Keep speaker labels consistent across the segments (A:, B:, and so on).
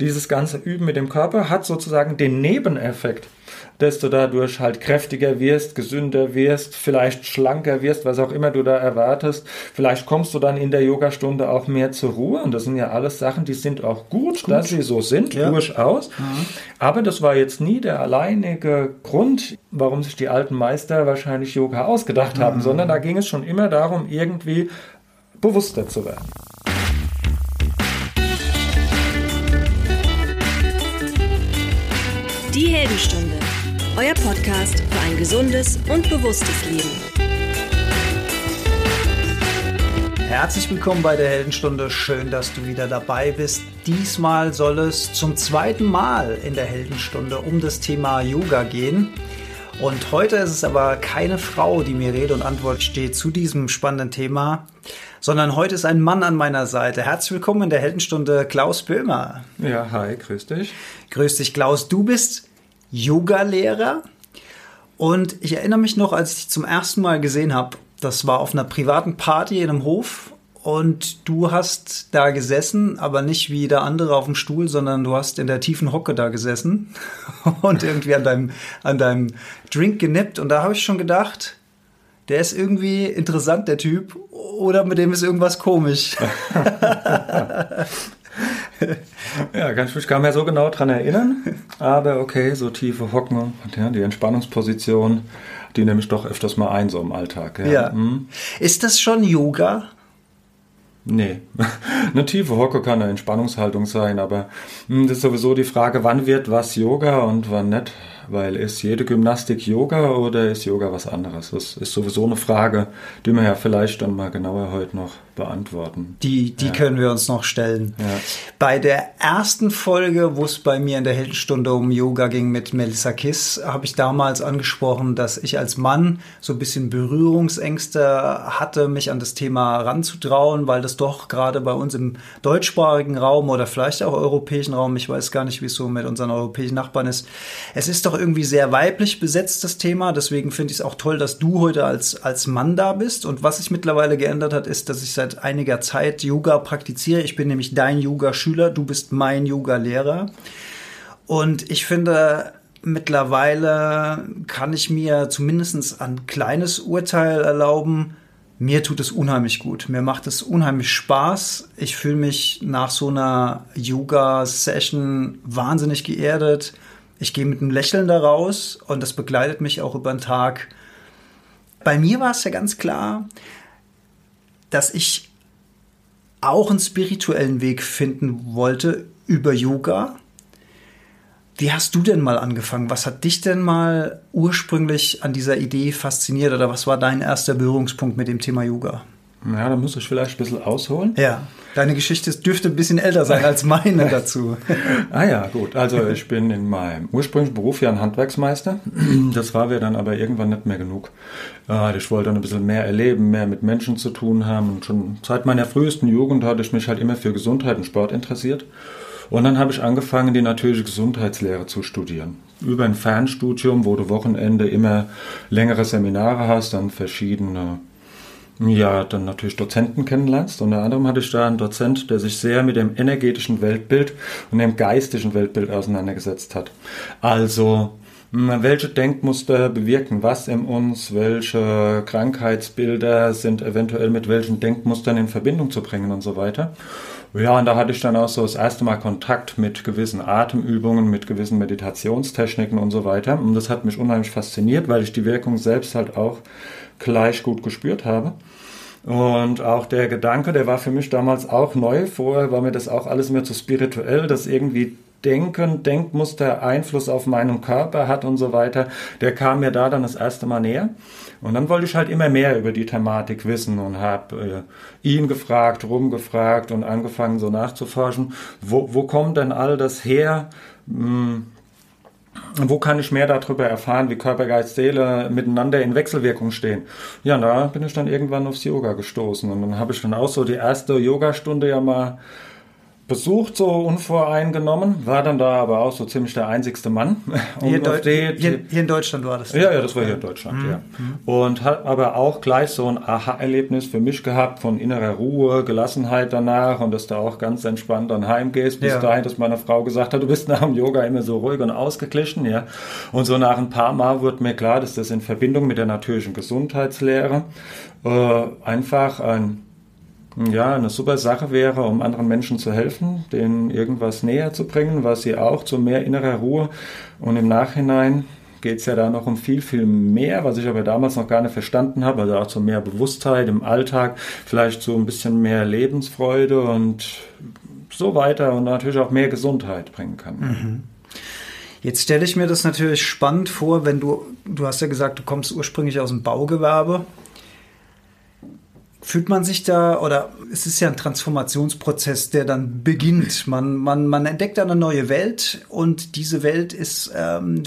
A: dieses ganze Üben mit dem Körper hat sozusagen den Nebeneffekt, dass du dadurch halt kräftiger wirst, gesünder wirst, vielleicht schlanker wirst, was auch immer du da erwartest. Vielleicht kommst du dann in der Yogastunde auch mehr zur Ruhe. Und das sind ja alles Sachen, die sind auch gut, gut. dass sie so sind, ja. durchaus. Mhm. Aber das war jetzt nie der alleinige Grund, warum sich die alten Meister wahrscheinlich Yoga ausgedacht haben, mhm. sondern da ging es schon immer darum, irgendwie bewusster zu werden.
B: Die Heldenstunde euer Podcast für ein gesundes und bewusstes Leben.
C: Herzlich willkommen bei der Heldenstunde. Schön, dass du wieder dabei bist. Diesmal soll es zum zweiten Mal in der Heldenstunde um das Thema Yoga gehen. Und heute ist es aber keine Frau, die mir Rede und Antwort steht zu diesem spannenden Thema, sondern heute ist ein Mann an meiner Seite. Herzlich willkommen in der Heldenstunde, Klaus Böhmer.
A: Ja, hi, grüß dich.
C: Grüß dich, Klaus. Du bist Yoga-Lehrer. Und ich erinnere mich noch, als ich dich zum ersten Mal gesehen habe, das war auf einer privaten Party in einem Hof und du hast da gesessen, aber nicht wie der andere auf dem Stuhl, sondern du hast in der tiefen Hocke da gesessen und irgendwie an deinem, an deinem Drink genippt. Und da habe ich schon gedacht, der ist irgendwie interessant, der Typ, oder mit dem ist irgendwas komisch.
A: ja, kann ich mich gar nicht mehr so genau dran erinnern. Aber okay, so tiefe Hocken und ja, die Entspannungsposition, die nehme ich doch öfters mal ein, so im Alltag.
C: Ja. ja. Hm. Ist das schon Yoga?
A: Nee, eine tiefe Hocke kann eine Entspannungshaltung sein, aber hm, das ist sowieso die Frage, wann wird was Yoga und wann nicht. Weil ist jede Gymnastik Yoga oder ist Yoga was anderes? Das ist sowieso eine Frage, die wir ja vielleicht dann mal genauer heute noch beantworten.
C: Die, die ja. können wir uns noch stellen. Ja. Bei der ersten Folge, wo es bei mir in der Heldenstunde um Yoga ging mit Melissa Kiss, habe ich damals angesprochen, dass ich als Mann so ein bisschen Berührungsängste hatte, mich an das Thema ranzutrauen, weil das doch gerade bei uns im deutschsprachigen Raum oder vielleicht auch europäischen Raum, ich weiß gar nicht, wie es so mit unseren europäischen Nachbarn ist, es ist doch irgendwie sehr weiblich besetzt, das Thema. Deswegen finde ich es auch toll, dass du heute als, als Mann da bist. Und was sich mittlerweile geändert hat, ist, dass ich seit seit einiger Zeit Yoga praktiziere. Ich bin nämlich dein Yoga-Schüler, du bist mein Yoga-Lehrer. Und ich finde, mittlerweile kann ich mir zumindest ein kleines Urteil erlauben. Mir tut es unheimlich gut. Mir macht es unheimlich Spaß. Ich fühle mich nach so einer Yoga-Session wahnsinnig geerdet. Ich gehe mit einem Lächeln da raus und das begleitet mich auch über den Tag. Bei mir war es ja ganz klar, dass ich auch einen spirituellen Weg finden wollte über Yoga. Wie hast du denn mal angefangen? Was hat dich denn mal ursprünglich an dieser Idee fasziniert oder was war dein erster Berührungspunkt mit dem Thema Yoga?
A: Ja, da muss ich vielleicht ein bisschen ausholen.
C: Ja, deine Geschichte dürfte ein bisschen älter sein als meine dazu.
A: ah ja, gut. Also ich bin in meinem ursprünglichen Beruf ja ein Handwerksmeister. Das war mir dann aber irgendwann nicht mehr genug. Ich wollte dann ein bisschen mehr erleben, mehr mit Menschen zu tun haben. Und schon seit meiner frühesten Jugend hatte ich mich halt immer für Gesundheit und Sport interessiert. Und dann habe ich angefangen, die natürliche Gesundheitslehre zu studieren. Über ein Fernstudium, wo du Wochenende immer längere Seminare hast, dann verschiedene ja, dann natürlich Dozenten kennenlernst. Unter anderem hatte ich da einen Dozent, der sich sehr mit dem energetischen Weltbild und dem geistigen Weltbild auseinandergesetzt hat. Also, welche Denkmuster bewirken was in uns, welche Krankheitsbilder sind eventuell mit welchen Denkmustern in Verbindung zu bringen und so weiter. Ja, und da hatte ich dann auch so das erste Mal Kontakt mit gewissen Atemübungen, mit gewissen Meditationstechniken und so weiter. Und das hat mich unheimlich fasziniert, weil ich die Wirkung selbst halt auch gleich gut gespürt habe. Und auch der Gedanke, der war für mich damals auch neu. Vorher war mir das auch alles mehr zu spirituell, dass irgendwie Denken, Denkmuster Einfluss auf meinen Körper hat und so weiter. Der kam mir da dann das erste Mal näher. Und dann wollte ich halt immer mehr über die Thematik wissen und habe äh, ihn gefragt, rumgefragt und angefangen so nachzuforschen, wo, wo kommt denn all das her? Hm, wo kann ich mehr darüber erfahren, wie Körper, Geist, Seele miteinander in Wechselwirkung stehen? Ja, da bin ich dann irgendwann aufs Yoga gestoßen und dann habe ich dann auch so die erste Yogastunde ja mal besucht, so unvoreingenommen, war dann da aber auch so ziemlich der einzigste Mann.
C: Hier, die, hier, hier, in Deutschland war das?
A: Ja, ja, das war hier in Deutschland, mhm. ja. Und hat aber auch gleich so ein Aha-Erlebnis für mich gehabt von innerer Ruhe, Gelassenheit danach und dass du auch ganz entspannt dann heimgehst. Bis ja. dahin, dass meine Frau gesagt hat, du bist nach dem Yoga immer so ruhig und ausgeglichen, ja. Und so nach ein paar Mal wird mir klar, dass das in Verbindung mit der natürlichen Gesundheitslehre äh, einfach ein ja, eine super Sache wäre, um anderen Menschen zu helfen, denen irgendwas näher zu bringen, was sie auch zu mehr innerer Ruhe und im Nachhinein geht es ja da noch um viel, viel mehr, was ich aber damals noch gar nicht verstanden habe, also auch zu mehr Bewusstheit im Alltag, vielleicht zu ein bisschen mehr Lebensfreude und so weiter und natürlich auch mehr Gesundheit bringen kann. Mhm.
C: Jetzt stelle ich mir das natürlich spannend vor, wenn du, du hast ja gesagt, du kommst ursprünglich aus dem Baugewerbe Fühlt man sich da, oder es ist ja ein Transformationsprozess, der dann beginnt. Man, man, man entdeckt eine neue Welt und diese Welt ist ähm,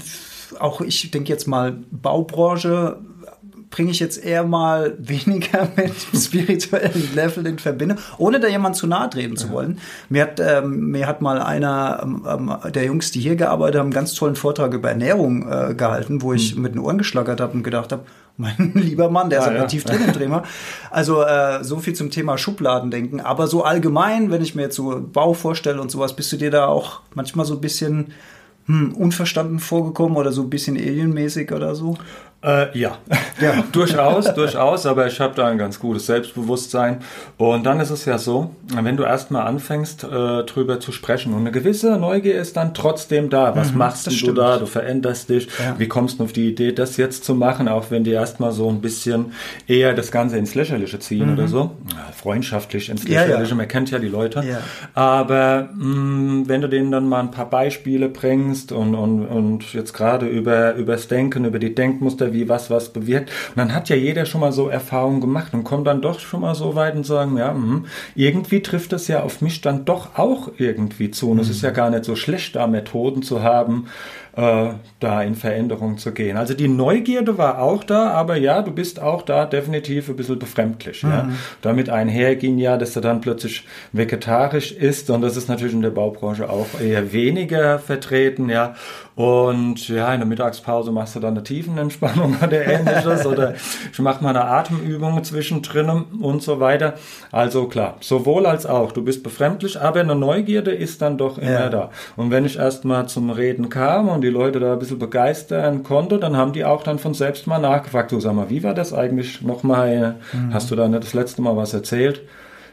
C: auch, ich denke jetzt mal, Baubranche bringe ich jetzt eher mal weniger mit spirituellen Level in Verbindung, ohne da jemand zu nahe treten zu wollen. Mir hat, ähm, mir hat mal einer ähm, ähm, der Jungs, die hier gearbeitet haben, einen ganz tollen Vortrag über Ernährung äh, gehalten, wo ich mhm. mit den Ohren geschlagert habe und gedacht habe, mein lieber Mann, der ist ah, ja. tief drin im Thema. Also äh, so viel zum Thema Schubladendenken. Aber so allgemein, wenn ich mir jetzt so Bau vorstelle und sowas, bist du dir da auch manchmal so ein bisschen hm, unverstanden vorgekommen oder so ein bisschen alienmäßig oder so?
A: Äh, ja, ja. durchaus, durchaus, aber ich habe da ein ganz gutes Selbstbewusstsein. Und dann ist es ja so, wenn du erstmal anfängst, äh, drüber zu sprechen und eine gewisse Neugier ist dann trotzdem da. Was mhm, machst du da? Du veränderst dich. Ja. Wie kommst du auf die Idee, das jetzt zu machen, auch wenn die erstmal so ein bisschen eher das Ganze ins Lächerliche ziehen mhm. oder so? Ja, freundschaftlich ins Lächerliche, ja, man kennt ja die Leute. Aber mh, mm, wenn du denen dann mal ein paar Beispiele bringst und, und, und jetzt gerade über, übers Denken, über die Denkmuster, wie was was bewirkt. Und dann hat ja jeder schon mal so Erfahrungen gemacht und kommt dann doch schon mal so weit und sagen, ja, mh, irgendwie trifft es ja auf mich dann doch auch irgendwie zu. Und es ist ja gar nicht so schlecht, da Methoden zu haben, äh, da in Veränderung zu gehen. Also die Neugierde war auch da, aber ja, du bist auch da definitiv ein bisschen befremdlich. Mhm. Ja. Damit einherging ja, dass du dann plötzlich vegetarisch isst und das ist natürlich in der Baubranche auch eher weniger vertreten, ja. Und ja, in der Mittagspause machst du dann eine Tiefenentspannung oder ähnliches oder ich mache mal eine Atemübung zwischendrin und so weiter. Also klar, sowohl als auch. Du bist befremdlich, aber eine Neugierde ist dann doch immer ja. da. Und wenn ich erst mal zum Reden kam und die Leute da ein bisschen begeistern konnte, dann haben die auch dann von selbst mal nachgefragt, du sag mal, wie war das eigentlich nochmal? Mhm. Hast du da nicht das letzte Mal was erzählt?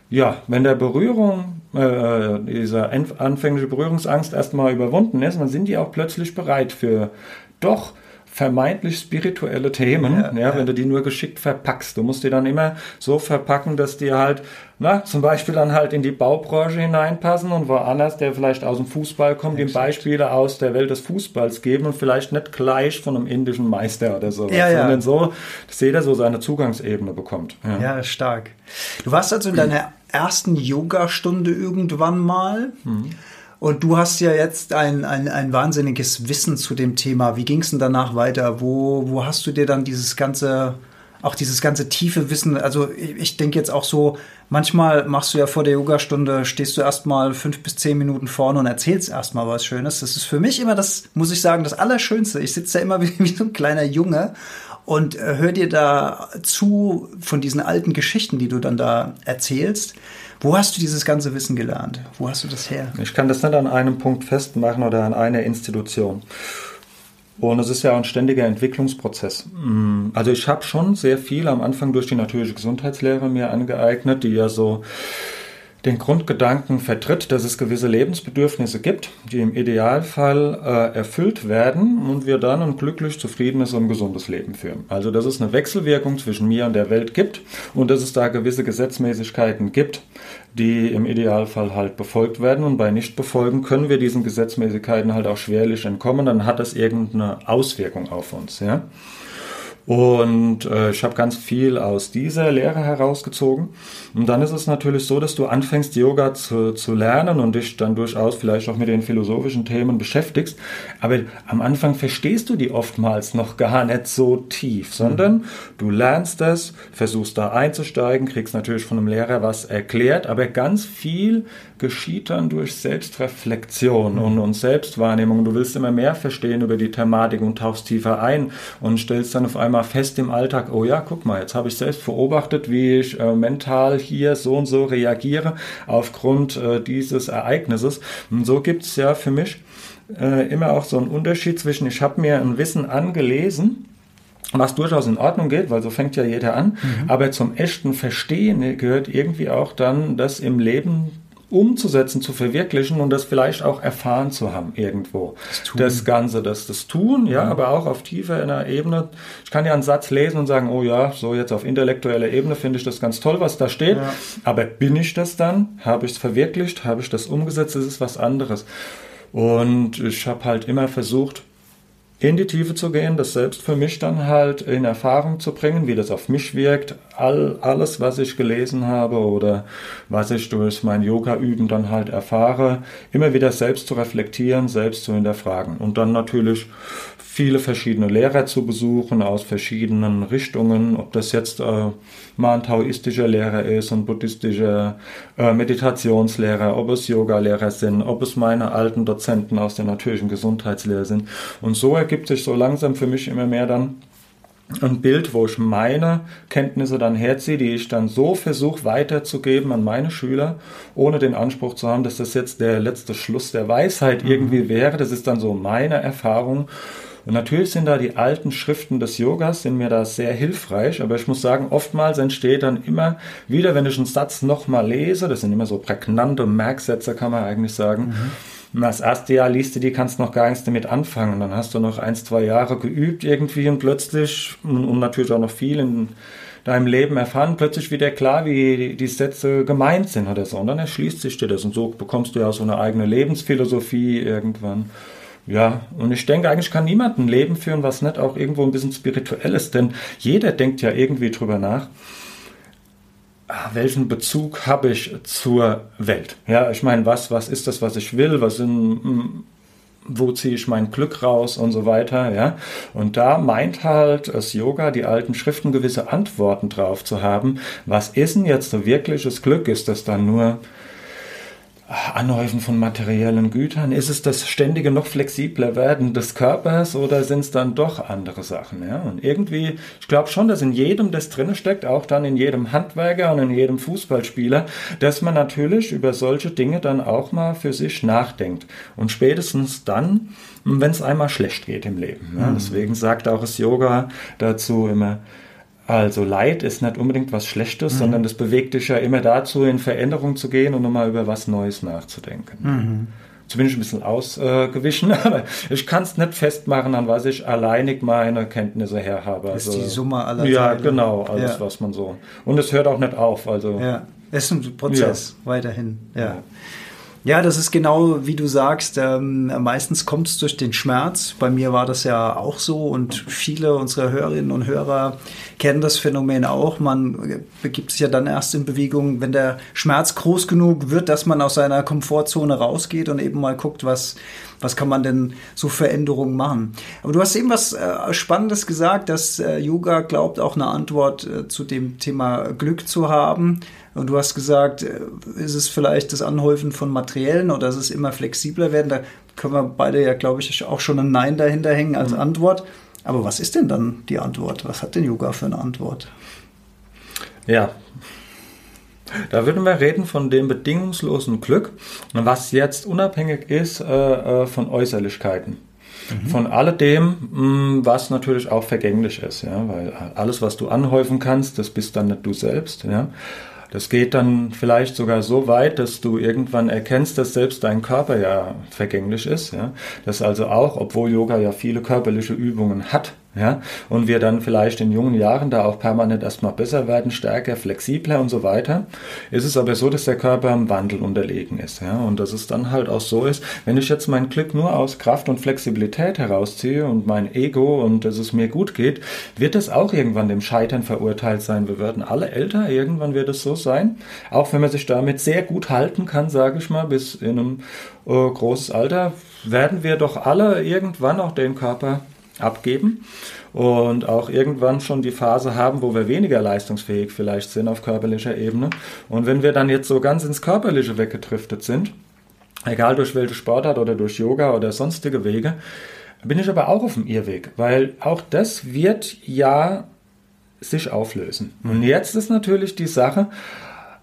A: Ja, wenn der Berührung, äh, dieser anfängliche Berührungsangst erstmal überwunden ist, dann sind die auch plötzlich bereit für doch vermeintlich spirituelle Themen, ja, ja, wenn du die nur geschickt verpackst. Du musst die dann immer so verpacken, dass die halt, na, zum Beispiel dann halt in die Baubranche hineinpassen und woanders, der vielleicht aus dem Fußball kommt, ihm Beispiele aus der Welt des Fußballs geben und vielleicht nicht gleich von einem indischen Meister oder so, ja, sondern so, dass jeder so seine Zugangsebene bekommt.
C: Ja. ja, stark. Du warst also in deiner ersten Yoga-Stunde irgendwann mal. Mhm. Und du hast ja jetzt ein, ein, ein wahnsinniges Wissen zu dem Thema. Wie ging es denn danach weiter? Wo, wo hast du dir dann dieses ganze, auch dieses ganze tiefe Wissen? Also ich, ich denke jetzt auch so, manchmal machst du ja vor der Yogastunde, stehst du erstmal fünf bis zehn Minuten vorne und erzählst erstmal was Schönes. Das ist für mich immer das, muss ich sagen, das Allerschönste. Ich sitze da immer wie, wie so ein kleiner Junge und äh, hör dir da zu von diesen alten Geschichten, die du dann da erzählst. Wo hast du dieses ganze Wissen gelernt? Wo hast du das her?
A: Ich kann das nicht an einem Punkt festmachen oder an einer Institution. Und es ist ja ein ständiger Entwicklungsprozess. Mm, also ich habe schon sehr viel am Anfang durch die natürliche Gesundheitslehre mir angeeignet, die ja so den Grundgedanken vertritt, dass es gewisse Lebensbedürfnisse gibt, die im Idealfall äh, erfüllt werden und wir dann ein glücklich, zufriedenes und gesundes Leben führen. Also dass es eine Wechselwirkung zwischen mir und der Welt gibt und dass es da gewisse Gesetzmäßigkeiten gibt, die im Idealfall halt befolgt werden und bei Nichtbefolgen können wir diesen Gesetzmäßigkeiten halt auch schwerlich entkommen, dann hat das irgendeine Auswirkung auf uns. Ja? Und äh, ich habe ganz viel aus dieser Lehre herausgezogen. Und dann ist es natürlich so, dass du anfängst, Yoga zu, zu lernen und dich dann durchaus vielleicht auch mit den philosophischen Themen beschäftigst. Aber am Anfang verstehst du die oftmals noch gar nicht so tief, sondern mhm. du lernst es, versuchst da einzusteigen, kriegst natürlich von einem Lehrer was erklärt, aber ganz viel geschieht dann durch Selbstreflexion mhm. und, und Selbstwahrnehmung. Du willst immer mehr verstehen über die Thematik und tauchst tiefer ein und stellst dann auf einmal fest im Alltag, oh ja, guck mal, jetzt habe ich selbst beobachtet, wie ich äh, mental hier so und so reagiere aufgrund äh, dieses Ereignisses. Und so gibt es ja für mich äh, immer auch so einen Unterschied zwischen, ich habe mir ein Wissen angelesen, was durchaus in Ordnung geht, weil so fängt ja jeder an. Mhm. Aber zum echten Verstehen gehört irgendwie auch dann das im Leben umzusetzen, zu verwirklichen und das vielleicht auch erfahren zu haben irgendwo. Das, das Ganze, das, das Tun, ja, mhm. aber auch auf tiefer einer Ebene. Ich kann ja einen Satz lesen und sagen, oh ja, so jetzt auf intellektueller Ebene finde ich das ganz toll, was da steht. Ja. Aber bin ich das dann? Habe ich es verwirklicht? Habe ich das umgesetzt? Das ist was anderes. Und ich habe halt immer versucht, in die Tiefe zu gehen, das selbst für mich dann halt in Erfahrung zu bringen, wie das auf mich wirkt, all, alles, was ich gelesen habe oder was ich durch mein Yoga-Üben dann halt erfahre, immer wieder selbst zu reflektieren, selbst zu hinterfragen. Und dann natürlich viele verschiedene Lehrer zu besuchen aus verschiedenen Richtungen, ob das jetzt äh, mal ein taoistischer Lehrer ist, ein buddhistischer äh, Meditationslehrer, ob es Yoga-Lehrer sind, ob es meine alten Dozenten aus der natürlichen Gesundheitslehre sind. Und so ergibt sich so langsam für mich immer mehr dann ein Bild, wo ich meine Kenntnisse dann herziehe, die ich dann so versuche weiterzugeben an meine Schüler, ohne den Anspruch zu haben, dass das jetzt der letzte Schluss der Weisheit mhm. irgendwie wäre. Das ist dann so meine Erfahrung. Und natürlich sind da die alten Schriften des Yogas, sind mir da sehr hilfreich, aber ich muss sagen, oftmals entsteht dann immer wieder, wenn ich einen Satz nochmal lese, das sind immer so prägnante Merksätze, kann man eigentlich sagen, mhm. das erste Jahr liest du die, kannst noch gar nichts damit anfangen. Dann hast du noch ein, zwei Jahre geübt irgendwie und plötzlich, und natürlich auch noch viel in deinem Leben erfahren, plötzlich wieder klar, wie die Sätze gemeint sind oder so. Und dann erschließt sich dir das und so bekommst du ja so eine eigene Lebensphilosophie irgendwann. Ja, und ich denke, eigentlich kann niemand ein Leben führen, was nicht auch irgendwo ein bisschen spirituell ist, denn jeder denkt ja irgendwie drüber nach, ah, welchen Bezug habe ich zur Welt? Ja, ich meine, was, was ist das, was ich will? Was sind, hm, wo ziehe ich mein Glück raus und so weiter, ja? Und da meint halt das Yoga, die alten Schriften gewisse Antworten drauf zu haben. Was ist denn jetzt so wirkliches Glück? Ist das dann nur Anhäufen von materiellen Gütern? Ist es das ständige noch flexibler werden des Körpers oder sind es dann doch andere Sachen? Ja? Und irgendwie, ich glaube schon, dass in jedem das drin steckt, auch dann in jedem Handwerker und in jedem Fußballspieler, dass man natürlich über solche Dinge dann auch mal für sich nachdenkt. Und spätestens dann, wenn es einmal schlecht geht im Leben. Ja? Mhm. Deswegen sagt auch das Yoga dazu immer, also Leid ist nicht unbedingt was Schlechtes, mhm. sondern das bewegt dich ja immer dazu, in Veränderung zu gehen und nochmal über was Neues nachzudenken. Mhm. Zumindest ein bisschen ausgewichen, aber ich kann es nicht festmachen, an was ich alleinig meine Kenntnisse her habe.
C: Also, ist die Summe aller
A: Ja, Teile. genau, alles ja. was man so. Und es hört auch nicht auf. Also,
C: ja, es ist ein Prozess ja. weiterhin. ja. ja. Ja, das ist genau wie du sagst. Ähm, meistens kommt es durch den Schmerz. Bei mir war das ja auch so und viele unserer Hörerinnen und Hörer kennen das Phänomen auch. Man begibt sich ja dann erst in Bewegung, wenn der Schmerz groß genug wird, dass man aus seiner Komfortzone rausgeht und eben mal guckt, was, was kann man denn so Veränderungen machen. Aber du hast eben was äh, Spannendes gesagt, dass äh, Yoga glaubt, auch eine Antwort äh, zu dem Thema Glück zu haben. Und du hast gesagt, äh, ist es vielleicht das Anhäufen von Materiellen oder ist es immer flexibler werden? Da können wir beide ja, glaube ich, auch schon ein Nein dahinter hängen als mhm. Antwort. Aber was ist denn dann die Antwort? Was hat denn Yoga für eine Antwort?
A: Ja, da würden wir reden von dem bedingungslosen Glück, was jetzt unabhängig ist äh, äh von Äußerlichkeiten. Mhm. Von alledem, mm, was natürlich auch vergänglich ist, ja, weil alles, was du anhäufen kannst, das bist dann nicht du selbst, ja. Das geht dann vielleicht sogar so weit, dass du irgendwann erkennst, dass selbst dein Körper ja vergänglich ist. Ja? Dass also auch, obwohl Yoga ja viele körperliche Übungen hat, ja, und wir dann vielleicht in jungen Jahren da auch permanent erstmal besser werden, stärker, flexibler und so weiter, ist es aber so, dass der Körper im Wandel unterlegen ist, ja, und dass es dann halt auch so ist, wenn ich jetzt mein Glück nur aus Kraft und Flexibilität herausziehe und mein Ego und dass es mir gut geht, wird es auch irgendwann dem Scheitern verurteilt sein. Wir werden alle älter, irgendwann wird es so sein, auch wenn man sich damit sehr gut halten kann, sage ich mal, bis in einem äh, großes Alter, werden wir doch alle irgendwann auch den Körper abgeben und auch irgendwann schon die Phase haben, wo wir weniger leistungsfähig vielleicht sind auf körperlicher Ebene. Und wenn wir dann jetzt so ganz ins Körperliche weggedriftet sind, egal durch welche Sportart oder durch Yoga oder sonstige Wege, bin ich aber auch auf dem Irrweg, weil auch das wird ja sich auflösen. Und jetzt ist natürlich die Sache,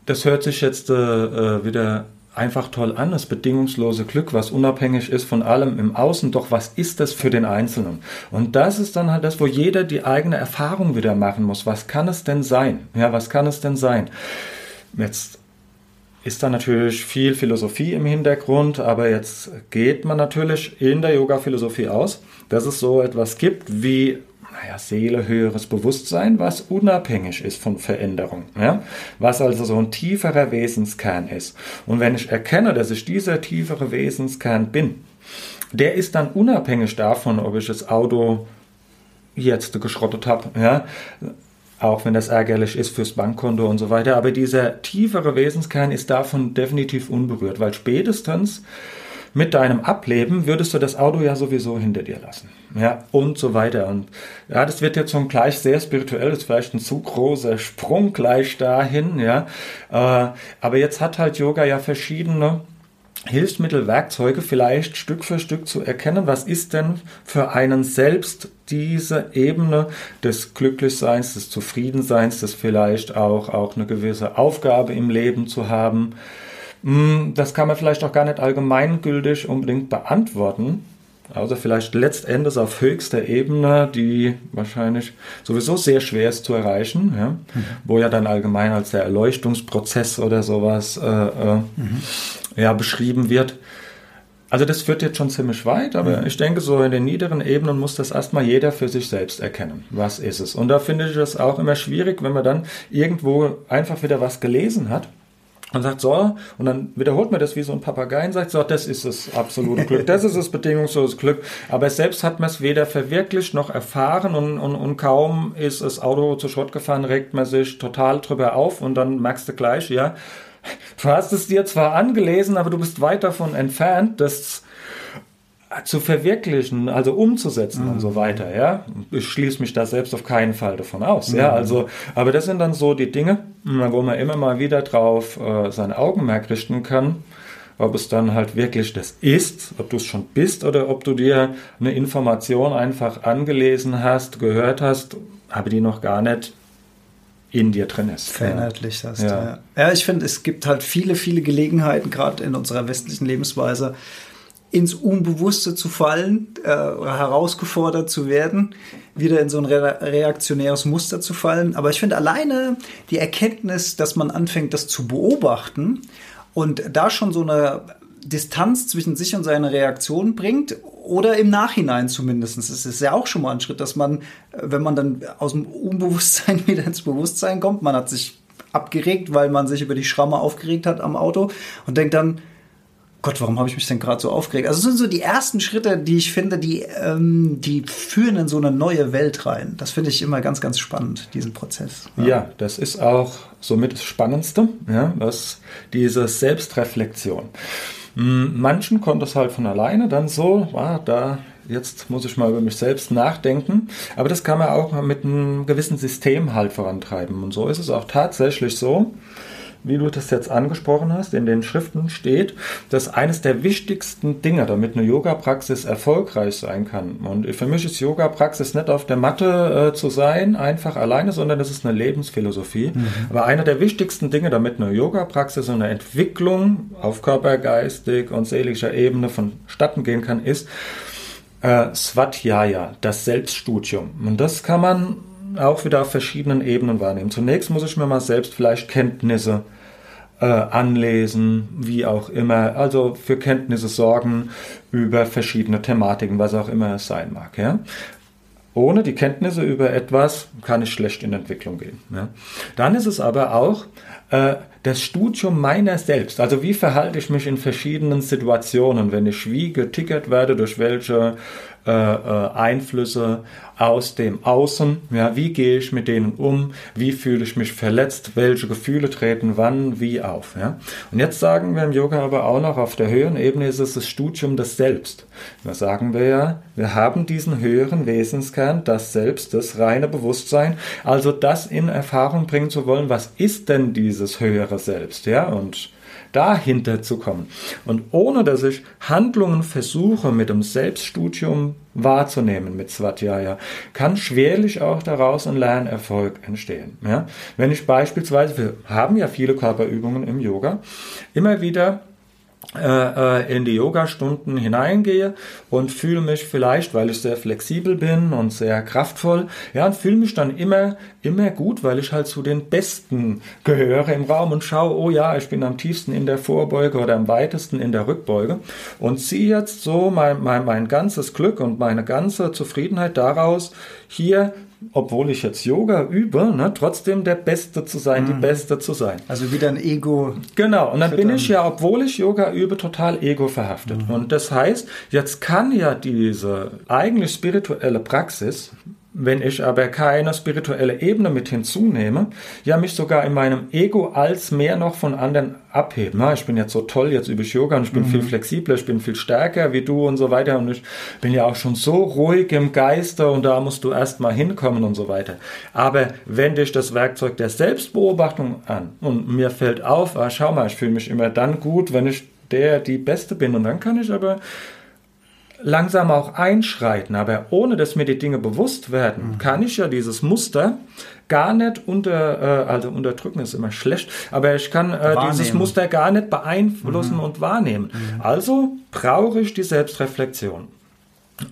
A: das hört sich jetzt äh, äh wieder einfach toll an, das bedingungslose Glück, was unabhängig ist von allem im Außen, doch was ist das für den Einzelnen? Und das ist dann halt das, wo jeder die eigene Erfahrung wieder machen muss. Was kann es denn sein? Ja, was kann es denn sein? Jetzt ist da natürlich viel Philosophie im Hintergrund, aber jetzt geht man natürlich in der Yoga-Philosophie aus, dass es so etwas gibt wie naja, Seele, höheres Bewusstsein, was unabhängig ist von Veränderung. Ja? Was also so ein tieferer Wesenskern ist. Und wenn ich erkenne, dass ich dieser tiefere Wesenskern bin, der ist dann unabhängig davon, ob ich das Auto jetzt geschrottet habe. Ja? Auch wenn das ärgerlich ist fürs Bankkonto und so weiter. Aber dieser tiefere Wesenskern ist davon definitiv unberührt, weil spätestens mit deinem Ableben würdest du das Auto ja sowieso hinter dir lassen. Ja, und so weiter. Und ja, das wird jetzt schon gleich sehr spirituell, das ist vielleicht ein zu großer Sprung gleich dahin, ja. Äh, aber jetzt hat halt Yoga ja verschiedene Hilfsmittel, Werkzeuge vielleicht Stück für Stück zu erkennen, was ist denn für einen selbst diese Ebene des Glücklichseins, des Zufriedenseins, des vielleicht auch, auch eine gewisse Aufgabe im Leben zu haben. Hm, das kann man vielleicht auch gar nicht allgemeingültig unbedingt beantworten. Also vielleicht letztendlich auf höchster Ebene, die wahrscheinlich sowieso sehr schwer ist zu erreichen, ja? Mhm. wo ja dann allgemein als der Erleuchtungsprozess oder sowas äh, äh, mhm. ja, beschrieben wird. Also das führt jetzt schon ziemlich weit, aber mhm. ich denke, so in den niederen Ebenen muss das erstmal jeder für sich selbst erkennen. Was ist es? Und da finde ich es auch immer schwierig, wenn man dann irgendwo einfach wieder was gelesen hat und sagt so, und dann wiederholt man das wie so ein Papagei und sagt so, das ist das absolute Glück, das ist das bedingungslose Glück. Aber selbst hat man es weder verwirklicht noch erfahren und, und, und kaum ist das Auto zu Schrott gefahren, regt man sich total drüber auf und dann merkst du gleich, ja, du hast es dir zwar angelesen, aber du bist weit davon entfernt, das zu verwirklichen, also umzusetzen mhm. und so weiter, ja. Ich schließe mich da selbst auf keinen Fall davon aus, mhm. ja. Also, aber das sind dann so die Dinge, wo man immer mal wieder drauf äh, sein Augenmerk richten kann, ob es dann halt wirklich das ist, ob du es schon bist oder ob du dir eine Information einfach angelesen hast, gehört hast, aber die noch gar nicht in dir drin ist.
C: Verinnerlicht hast. Ja, ja. ja ich finde, es gibt halt viele, viele Gelegenheiten, gerade in unserer westlichen Lebensweise, ins Unbewusste zu fallen, äh, herausgefordert zu werden, wieder in so ein re reaktionäres Muster zu fallen. Aber ich finde alleine die Erkenntnis, dass man anfängt, das zu beobachten und da schon so eine Distanz zwischen sich und seiner Reaktion bringt oder im Nachhinein zumindest. Es ist ja auch schon mal ein Schritt, dass man, wenn man dann aus dem Unbewusstsein wieder ins Bewusstsein kommt, man hat sich abgeregt, weil man sich über die Schramme aufgeregt hat am Auto und denkt dann, Gott, warum habe ich mich denn gerade so aufgeregt? Also das sind so die ersten Schritte, die ich finde, die, ähm, die führen in so eine neue Welt rein. Das finde ich immer ganz, ganz spannend, diesen Prozess.
A: Ja, ja das ist auch somit das Spannendste, ja, was diese Selbstreflexion. Hm, manchen konnte es halt von alleine dann so, ah, da jetzt muss ich mal über mich selbst nachdenken. Aber das kann man auch mit einem gewissen System halt vorantreiben. Und so ist es auch tatsächlich so, wie du das jetzt angesprochen hast, in den Schriften steht, dass eines der wichtigsten Dinge, damit eine Yoga-Praxis erfolgreich sein kann. Und für mich ist Yoga-Praxis nicht auf der Matte äh, zu sein, einfach alleine, sondern das ist eine Lebensphilosophie. Mhm. Aber einer der wichtigsten Dinge, damit eine Yoga-Praxis und eine Entwicklung auf körpergeistig und seelischer Ebene vonstatten gehen kann, ist äh, Swadhyaya, das Selbststudium. Und das kann man auch wieder auf verschiedenen Ebenen wahrnehmen. Zunächst muss ich mir mal selbst vielleicht Kenntnisse äh, anlesen, wie auch immer. Also für Kenntnisse sorgen über verschiedene Thematiken, was auch immer es sein mag. Ja? Ohne die Kenntnisse über etwas kann ich schlecht in Entwicklung gehen. Ja? Dann ist es aber auch äh, das Studium meiner selbst. Also wie verhalte ich mich in verschiedenen Situationen, wenn ich wie getickert werde, durch welche äh, äh, Einflüsse aus dem Außen. Ja, wie gehe ich mit denen um? Wie fühle ich mich verletzt? Welche Gefühle treten wann, wie auf? Ja? Und jetzt sagen wir im Yoga aber auch noch, auf der höheren Ebene ist es das Studium des Selbst. Da sagen wir ja, wir haben diesen höheren Wesenskern, das Selbst, das reine Bewusstsein, also das in Erfahrung bringen zu wollen, was ist denn dieses höhere Selbst? Ja, und dahinter zu kommen. Und ohne dass ich Handlungen versuche, mit dem Selbststudium wahrzunehmen mit Svatjaya, kann schwerlich auch daraus ein Lernerfolg entstehen. Ja? Wenn ich beispielsweise, wir haben ja viele Körperübungen im Yoga, immer wieder in die Yoga-Stunden hineingehe und fühle mich vielleicht, weil ich sehr flexibel bin und sehr kraftvoll, ja, und fühle mich dann immer, immer gut, weil ich halt zu den Besten gehöre im Raum und schaue, oh ja, ich bin am tiefsten in der Vorbeuge oder am weitesten in der Rückbeuge und ziehe jetzt so mein, mein, mein ganzes Glück und meine ganze Zufriedenheit daraus, hier obwohl ich jetzt Yoga übe, ne, trotzdem der Beste zu sein, mhm. die Beste zu sein.
C: Also wieder ein Ego.
A: Genau, und dann bin ich ja, obwohl ich Yoga übe, total ego verhaftet. Mhm. Und das heißt, jetzt kann ja diese eigentlich spirituelle Praxis wenn ich aber keine spirituelle Ebene mit hinzunehme, ja mich sogar in meinem Ego als mehr noch von anderen abheben. ich bin jetzt so toll, jetzt übe ich Yoga und ich bin mhm. viel flexibler, ich bin viel stärker wie du und so weiter und ich bin ja auch schon so ruhig im Geiste und da musst du erst mal hinkommen und so weiter. Aber wende ich das Werkzeug der Selbstbeobachtung an und mir fällt auf, ah, schau mal, ich fühle mich immer dann gut, wenn ich der die Beste bin und dann kann ich aber langsam auch einschreiten, aber ohne dass mir die Dinge bewusst werden, mhm. kann ich ja dieses Muster gar nicht unter, äh, also unterdrücken ist immer schlecht, aber ich kann äh, dieses Muster gar nicht beeinflussen mhm. und wahrnehmen. Mhm. Also brauche ich die Selbstreflexion.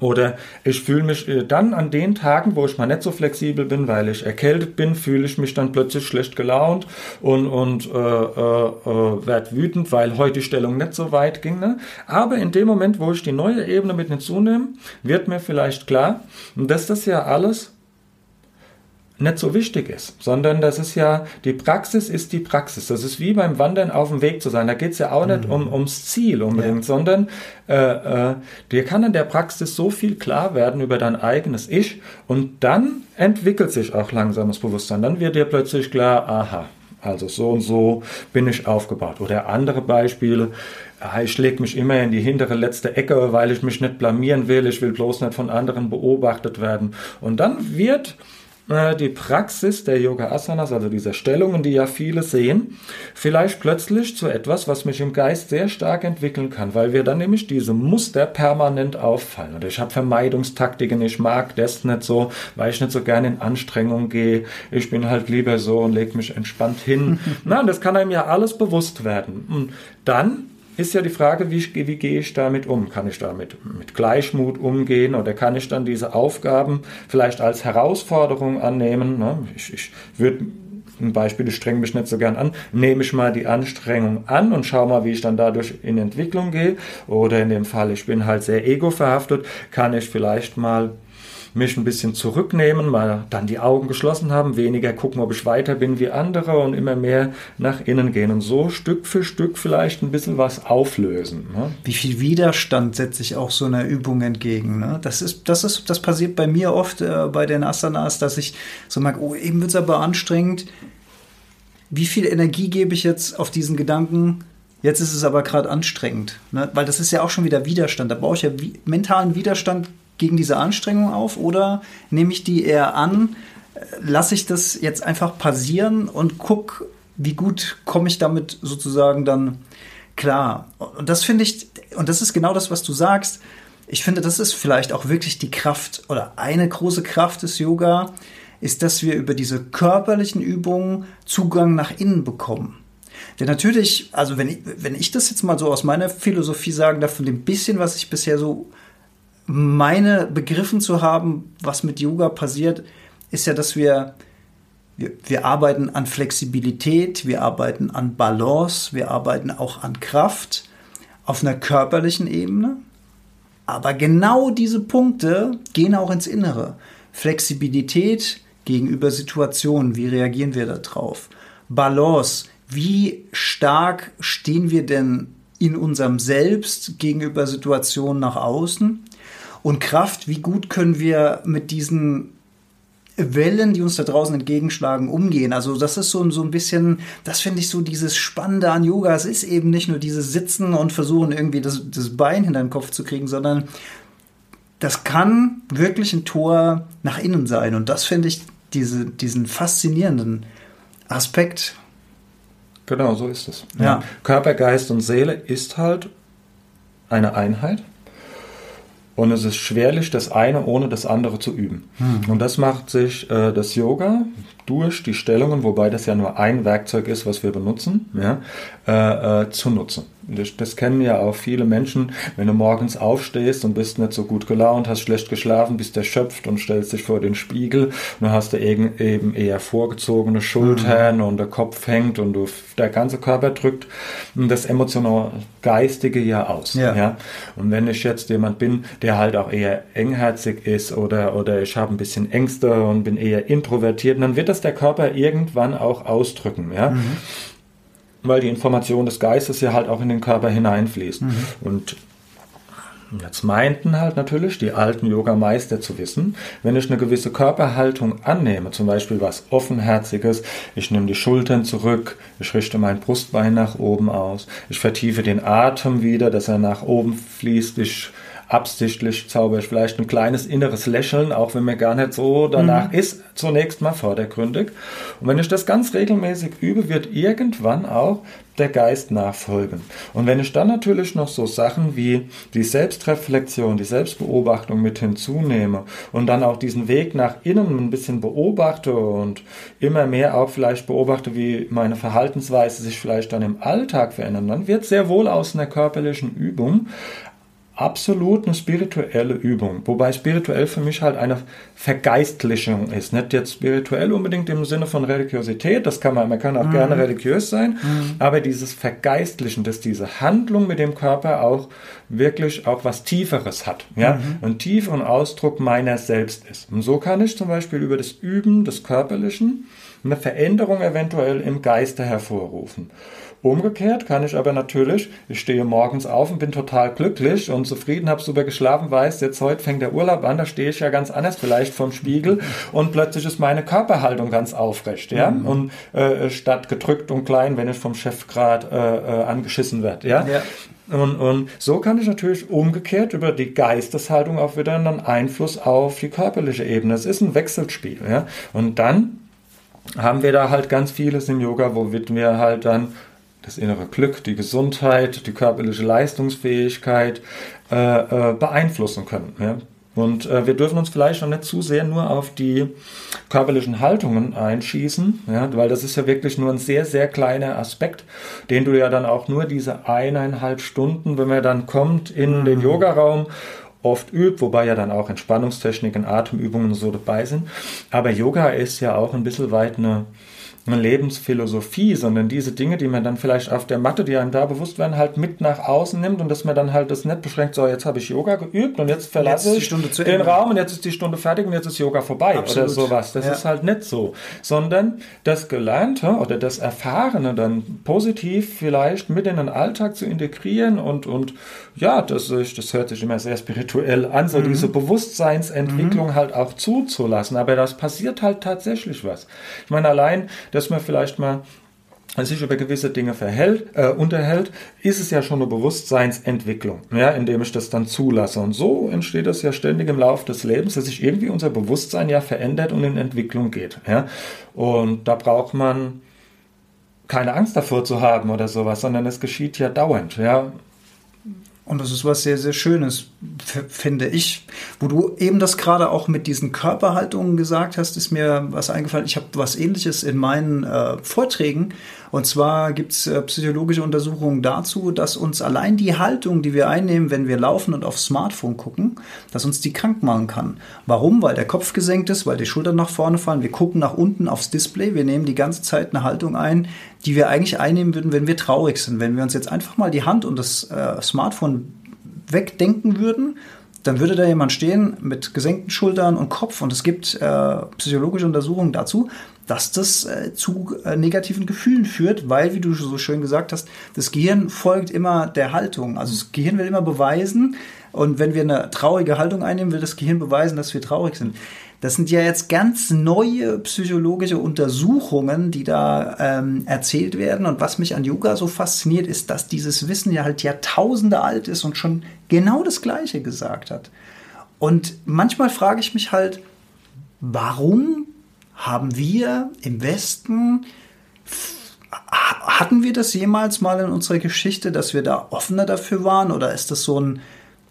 A: Oder ich fühle mich äh, dann an den Tagen, wo ich mal nicht so flexibel bin, weil ich erkältet bin, fühle ich mich dann plötzlich schlecht gelaunt und, und äh, äh, äh, werde wütend, weil heute die Stellung nicht so weit ging. Ne? Aber in dem Moment, wo ich die neue Ebene mit hinzunehme, wird mir vielleicht klar, dass das ja alles nicht so wichtig ist, sondern das ist ja, die Praxis ist die Praxis. Das ist wie beim Wandern auf dem Weg zu sein. Da geht es ja auch nicht mhm. um, ums Ziel unbedingt, ja. sondern äh, äh, dir kann in der Praxis so viel klar werden über dein eigenes Ich und dann entwickelt sich auch langsames Bewusstsein. Dann wird dir plötzlich klar, aha, also so und so bin ich aufgebaut. Oder andere Beispiele, ich lege mich immer in die hintere letzte Ecke, weil ich mich nicht blamieren will, ich will bloß nicht von anderen beobachtet werden. Und dann wird äh, die Praxis der Yoga Asanas, also dieser Stellungen, die ja viele sehen, vielleicht plötzlich zu etwas, was mich im Geist sehr stark entwickeln kann, weil wir dann nämlich diese Muster permanent auffallen. Oder ich habe Vermeidungstaktiken, ich mag das nicht so, weil ich nicht so gerne in Anstrengung gehe. Ich bin halt lieber so und lege mich entspannt hin. Na, das kann einem ja alles bewusst werden. Und dann ist ja die Frage, wie, wie gehe ich damit um? Kann ich damit mit Gleichmut umgehen oder kann ich dann diese Aufgaben vielleicht als Herausforderung annehmen? Ne? Ich, ich würde ein Beispiel, ich strenge mich nicht so gern an, nehme ich mal die Anstrengung an und schaue mal, wie ich dann dadurch in Entwicklung gehe. Oder in dem Fall, ich bin halt sehr ego verhaftet, kann ich vielleicht mal mich ein bisschen zurücknehmen, mal dann die Augen geschlossen haben, weniger gucken, ob ich weiter bin wie andere und immer mehr nach innen gehen und so Stück für Stück vielleicht ein bisschen was auflösen. Ne?
C: Wie viel Widerstand setze ich auch so einer Übung entgegen? Ne? Das ist, das ist, das passiert bei mir oft äh, bei den Asanas, dass ich so merke, oh, eben wird es aber anstrengend. Wie viel Energie gebe ich jetzt auf diesen Gedanken? Jetzt ist es aber gerade anstrengend, ne? weil das ist ja auch schon wieder Widerstand. Da brauche ich ja mentalen Widerstand gegen diese Anstrengung auf oder nehme ich die eher an, lasse ich das jetzt einfach passieren und gucke, wie gut komme ich damit sozusagen dann klar. Und das finde ich, und das ist genau das, was du sagst. Ich finde, das ist vielleicht auch wirklich die Kraft oder eine große Kraft des Yoga, ist, dass wir über diese körperlichen Übungen Zugang nach innen bekommen. Denn natürlich, also wenn ich, wenn ich das jetzt mal so aus meiner Philosophie sagen darf, von dem bisschen, was ich bisher so meine begriffen zu haben, was mit Yoga passiert, ist ja, dass wir, wir, wir arbeiten an Flexibilität, wir arbeiten an Balance, wir arbeiten auch an Kraft auf einer körperlichen Ebene. Aber genau diese Punkte gehen auch ins Innere. Flexibilität gegenüber Situationen, wie reagieren wir darauf? Balance, wie stark stehen wir denn in unserem Selbst gegenüber Situationen nach außen? Und Kraft, wie gut können wir mit diesen Wellen, die uns da draußen entgegenschlagen, umgehen. Also das ist so, so ein bisschen, das finde ich so dieses Spannende an Yoga. Es ist eben nicht nur dieses Sitzen und versuchen irgendwie das, das Bein hinter den Kopf zu kriegen, sondern das kann wirklich ein Tor nach innen sein. Und das finde ich diese, diesen faszinierenden Aspekt.
A: Genau, so ist es. Ja. Körper, Geist und Seele ist halt eine Einheit. Und es ist schwerlich, das eine ohne das andere zu üben. Hm. Und das macht sich äh, das Yoga durch die Stellungen, wobei das ja nur ein Werkzeug ist, was wir benutzen, ja, äh, äh, zu nutzen. Das, das, kennen ja auch viele Menschen, wenn du morgens aufstehst und bist nicht so gut gelaunt, hast schlecht geschlafen, bist erschöpft und stellst dich vor den Spiegel und dann hast du eben eher vorgezogene Schultern mhm. und der Kopf hängt und du, der ganze Körper drückt das emotional Geistige ja aus. Ja. ja. Und wenn ich jetzt jemand bin, der halt auch eher engherzig ist oder, oder ich habe ein bisschen Ängste und bin eher introvertiert, dann wird das der Körper irgendwann auch ausdrücken. Ja. Mhm weil die Information des Geistes ja halt auch in den Körper hineinfließt. Mhm. Und Jetzt meinten halt natürlich die alten Yoga-Meister zu wissen, wenn ich eine gewisse Körperhaltung annehme, zum Beispiel was Offenherziges, ich nehme die Schultern zurück, ich richte mein Brustbein nach oben aus, ich vertiefe den Atem wieder, dass er nach oben fließt, ich absichtlich zauber ich vielleicht ein kleines inneres Lächeln, auch wenn mir gar nicht so danach mhm. ist, zunächst mal vordergründig. Und wenn ich das ganz regelmäßig übe, wird irgendwann auch der Geist nachfolgen. Und wenn ich dann natürlich noch so Sachen wie die Selbstreflexion, die Selbstbeobachtung mit hinzunehme und dann auch diesen Weg nach innen ein bisschen beobachte und immer mehr auch vielleicht beobachte, wie meine Verhaltensweise sich vielleicht dann im Alltag verändern, dann wird sehr wohl aus einer körperlichen Übung absolut eine spirituelle Übung. Wobei spirituell für mich halt eine Vergeistlichung ist. Nicht jetzt spirituell unbedingt im Sinne von Religiosität, das kann man, man kann auch mhm. gerne religiös sein, mhm. aber dieses Vergeistlichen, dass diese Handlung mit dem Körper auch wirklich auch was Tieferes hat, ja, mhm. einen tieferen Ausdruck meiner selbst ist. Und so kann ich zum Beispiel über das Üben des Körperlichen eine Veränderung eventuell im Geiste hervorrufen. Umgekehrt kann ich aber natürlich, ich stehe morgens auf und bin total glücklich und zufrieden, habe super geschlafen, weiß, jetzt heute fängt der Urlaub an, da stehe ich ja ganz anders vielleicht vom Spiegel und plötzlich ist meine Körperhaltung ganz aufrecht, ja, mhm. und äh, statt gedrückt und klein, wenn ich vom Chef gerade äh, äh, angeschissen werde, ja. ja. Und, und so kann ich natürlich umgekehrt über die Geisteshaltung auch wieder einen Einfluss auf die körperliche Ebene. Es ist ein Wechselspiel, ja. Und dann haben wir da halt ganz vieles im Yoga, wo wir halt dann das innere Glück, die Gesundheit, die körperliche Leistungsfähigkeit äh, äh, beeinflussen können. Ja? Und äh, wir dürfen uns vielleicht noch nicht zu sehr nur auf die körperlichen Haltungen einschießen, ja, weil das ist ja wirklich nur ein sehr, sehr kleiner Aspekt, den du ja dann auch nur diese eineinhalb Stunden, wenn man dann kommt in mhm. den Yogaraum, oft übt, wobei ja dann auch Entspannungstechniken, Atemübungen und so dabei sind. Aber Yoga ist ja auch ein bisschen weit eine eine Lebensphilosophie, sondern diese Dinge, die man dann vielleicht auf der Matte, die einem da bewusst werden, halt mit nach außen nimmt und dass man dann halt das nicht beschränkt, so jetzt habe ich Yoga geübt und jetzt verlasse jetzt ich den Raum und jetzt ist die Stunde fertig und jetzt ist Yoga vorbei Absolut. oder sowas. Das ja. ist halt nicht so, sondern das Gelernte oder das Erfahrene dann positiv vielleicht mit in den Alltag zu integrieren und, und ja, das, ist, das hört sich immer sehr spirituell an, so mhm. diese Bewusstseinsentwicklung mhm. halt auch zuzulassen, aber das passiert halt tatsächlich was. Ich meine, allein dass man vielleicht mal sich über gewisse Dinge verhält, äh, unterhält, ist es ja schon eine Bewusstseinsentwicklung, ja, indem ich das dann zulasse. Und so entsteht das ja ständig im Laufe des Lebens, dass sich irgendwie unser Bewusstsein ja verändert und in Entwicklung geht. Ja. Und da braucht man keine Angst davor zu haben oder sowas, sondern es geschieht ja dauernd. Ja.
C: Und das ist was sehr, sehr Schönes, finde ich. Wo du eben das gerade auch mit diesen Körperhaltungen gesagt hast, ist mir was eingefallen. Ich habe was ähnliches in meinen äh, Vorträgen. Und zwar gibt es äh, psychologische Untersuchungen dazu, dass uns allein die Haltung, die wir einnehmen, wenn wir laufen und aufs Smartphone gucken, dass uns die krank machen kann. Warum? Weil der Kopf gesenkt ist, weil die Schultern nach vorne fallen. Wir gucken nach unten aufs Display. Wir nehmen die ganze Zeit eine Haltung ein, die wir eigentlich einnehmen würden, wenn wir traurig sind. Wenn wir uns jetzt einfach mal die Hand und das äh, Smartphone wegdenken würden, dann würde da jemand stehen mit gesenkten Schultern und Kopf und es gibt äh, psychologische Untersuchungen dazu, dass das äh, zu äh, negativen Gefühlen führt, weil, wie du so schön gesagt hast, das Gehirn folgt immer der Haltung. Also das Gehirn will immer beweisen und wenn wir eine traurige Haltung einnehmen, will das Gehirn beweisen, dass wir traurig sind. Das sind ja jetzt ganz neue psychologische Untersuchungen, die da ähm, erzählt werden. Und was mich an Yoga so fasziniert, ist, dass dieses Wissen ja halt Jahrtausende alt ist und schon genau das Gleiche gesagt hat. Und manchmal frage ich mich halt, warum haben wir im Westen, hatten wir das jemals mal in unserer Geschichte, dass wir da offener dafür waren? Oder ist das so ein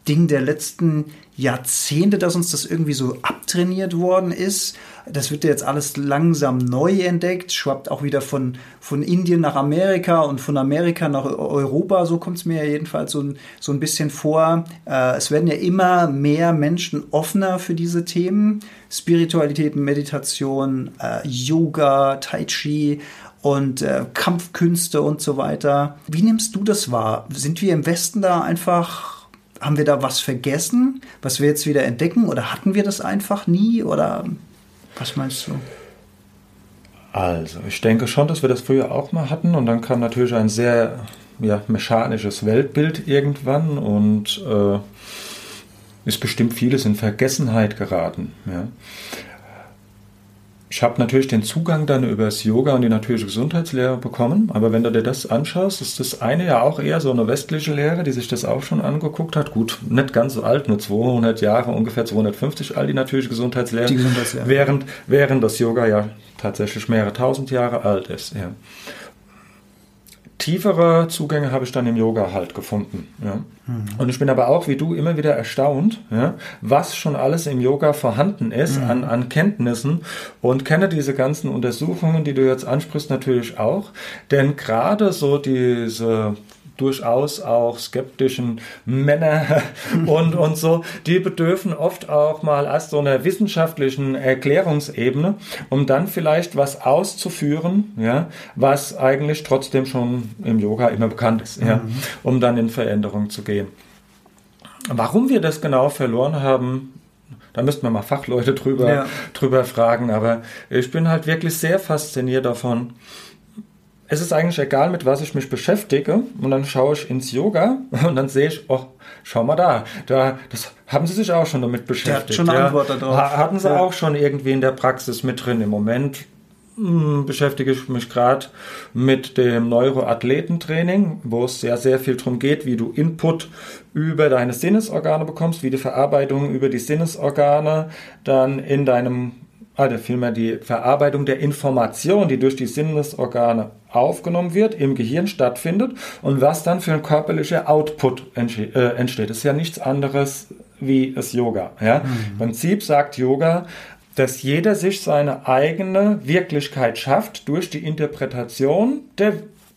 C: Ding der letzten Jahrzehnte, dass uns das irgendwie so abtrainiert worden ist. Das wird jetzt alles langsam neu entdeckt, schwappt auch wieder von, von Indien nach Amerika und von Amerika nach Europa. So kommt es mir ja jedenfalls so ein, so ein bisschen vor. Äh, es werden ja immer mehr Menschen offener für diese Themen. Spiritualität, Meditation, äh, Yoga, Tai Chi und äh, Kampfkünste und so weiter. Wie nimmst du das wahr? Sind wir im Westen da einfach haben wir da was vergessen, was wir jetzt wieder entdecken? Oder hatten wir das einfach nie? Oder was meinst du?
A: Also, ich denke schon, dass wir das früher auch mal hatten. Und dann kam natürlich ein sehr ja, mechanisches Weltbild irgendwann und äh, ist bestimmt vieles in Vergessenheit geraten. Ja. Ich habe natürlich den Zugang dann über das Yoga und die natürliche Gesundheitslehre bekommen, aber wenn du dir das anschaust, ist das eine ja auch eher so eine westliche Lehre, die sich das auch schon angeguckt hat. Gut, nicht ganz so alt, nur 200 Jahre, ungefähr 250 alt die natürliche Gesundheitslehre, die Gesundheitslehre. Während, während das Yoga ja tatsächlich mehrere tausend Jahre alt ist. Ja tiefere Zugänge habe ich dann im Yoga halt gefunden. Ja. Mhm. Und ich bin aber auch, wie du, immer wieder erstaunt, ja, was schon alles im Yoga vorhanden ist mhm. an, an Kenntnissen und kenne diese ganzen Untersuchungen, die du jetzt ansprichst, natürlich auch. Denn gerade so diese durchaus auch skeptischen Männer und, und so, die bedürfen oft auch mal erst so einer wissenschaftlichen Erklärungsebene, um dann vielleicht was auszuführen, ja, was eigentlich trotzdem schon im Yoga immer bekannt ist, ja, mhm. um dann in Veränderung zu gehen. Warum wir das genau verloren haben, da müssten wir mal Fachleute drüber, ja. drüber fragen, aber ich bin halt wirklich sehr fasziniert davon, es ist eigentlich egal, mit was ich mich beschäftige. Und dann schaue ich ins Yoga und dann sehe ich, oh, schau mal da, da, das haben Sie sich auch schon damit beschäftigt. Der hat schon eine ja. Antwort darauf. Hatten Sie ja. auch schon irgendwie in der Praxis mit drin. Im Moment hm, beschäftige ich mich gerade mit dem Neuroathletentraining, wo es sehr, sehr viel darum geht, wie du Input über deine Sinnesorgane bekommst, wie die Verarbeitung über die Sinnesorgane dann in deinem also vielmehr die Verarbeitung der Information, die durch die Sinnesorgane aufgenommen wird, im Gehirn stattfindet und was dann für ein körperlicher Output äh, entsteht. Das ist ja nichts anderes wie das Yoga. Ja? Mhm. Im Prinzip sagt Yoga, dass jeder sich seine eigene Wirklichkeit schafft durch die Interpretation der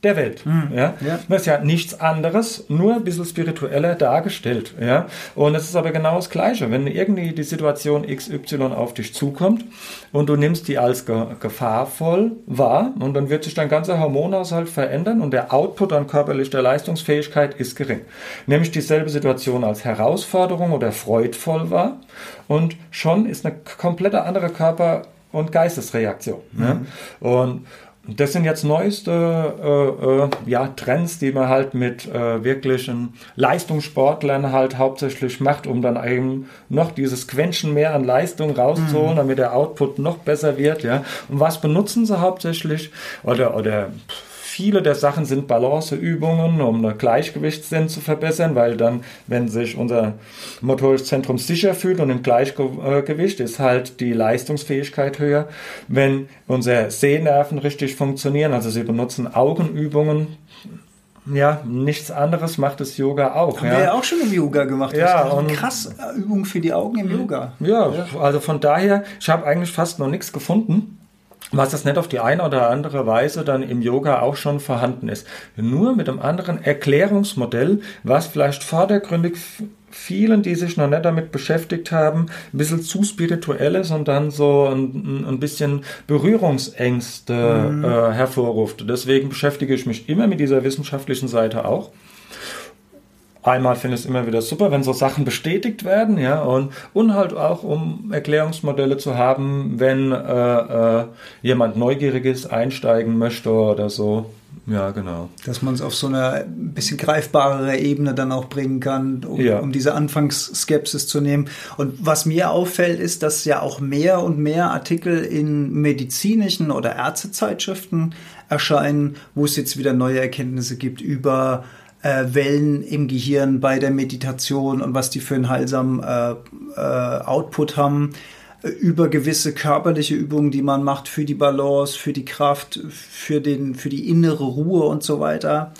A: der Welt. Mhm. Ja? ja? Das ist ja nichts anderes, nur ein bisschen spiritueller dargestellt. Ja? Und es ist aber genau das Gleiche. Wenn irgendwie die Situation XY auf dich zukommt und du nimmst die als ge gefahrvoll wahr und dann wird sich dein ganzer Hormonhaushalt verändern und der Output an körperlicher Leistungsfähigkeit ist gering. Nämlich dieselbe Situation als Herausforderung oder freudvoll wahr und schon ist eine komplette andere Körper- und Geistesreaktion. Mhm. Ja? Und das sind jetzt neueste äh, äh, ja, Trends, die man halt mit äh, wirklichen Leistungssportlern halt hauptsächlich macht, um dann eben noch dieses Quäntchen mehr an Leistung rauszuholen, mhm. damit der Output noch besser wird. Ja. Und was benutzen sie hauptsächlich? Oder, oder viele der Sachen sind Balanceübungen, um den Gleichgewichtssinn zu verbessern, weil dann, wenn sich unser motorisches Zentrum sicher fühlt und im Gleichgewicht ist halt die Leistungsfähigkeit höher. Wenn unsere Sehnerven richtig funktionieren, also sie benutzen Augenübungen, ja, nichts anderes macht das Yoga auch.
C: Haben ja. wir ja auch schon im Yoga gemacht. Ja, und krass Übung für die Augen im Yoga.
A: Ja, ja. also von daher, ich habe eigentlich fast noch nichts gefunden was das nicht auf die eine oder andere Weise dann im Yoga auch schon vorhanden ist. Nur mit einem anderen Erklärungsmodell, was vielleicht vordergründig vielen, die sich noch nicht damit beschäftigt haben, ein bisschen zu spirituell ist und dann so ein, ein bisschen Berührungsängste mhm. äh, hervorruft. Deswegen beschäftige ich mich immer mit dieser wissenschaftlichen Seite auch. Einmal finde ich es immer wieder super, wenn so Sachen bestätigt werden, ja, und, und halt auch, um Erklärungsmodelle zu haben, wenn äh, äh, jemand neugierig ist, einsteigen möchte oder so. Ja, genau.
C: Dass man es auf so eine bisschen greifbarere Ebene dann auch bringen kann, um, ja. um diese Anfangsskepsis zu nehmen. Und was mir auffällt, ist, dass ja auch mehr und mehr Artikel in medizinischen oder Ärztezeitschriften erscheinen, wo es jetzt wieder neue Erkenntnisse gibt über äh, Wellen im Gehirn bei der Meditation und was die für einen heilsamen äh, äh, Output haben über gewisse körperliche Übungen, die man macht für die Balance, für die Kraft, für, den, für die innere Ruhe und so weiter.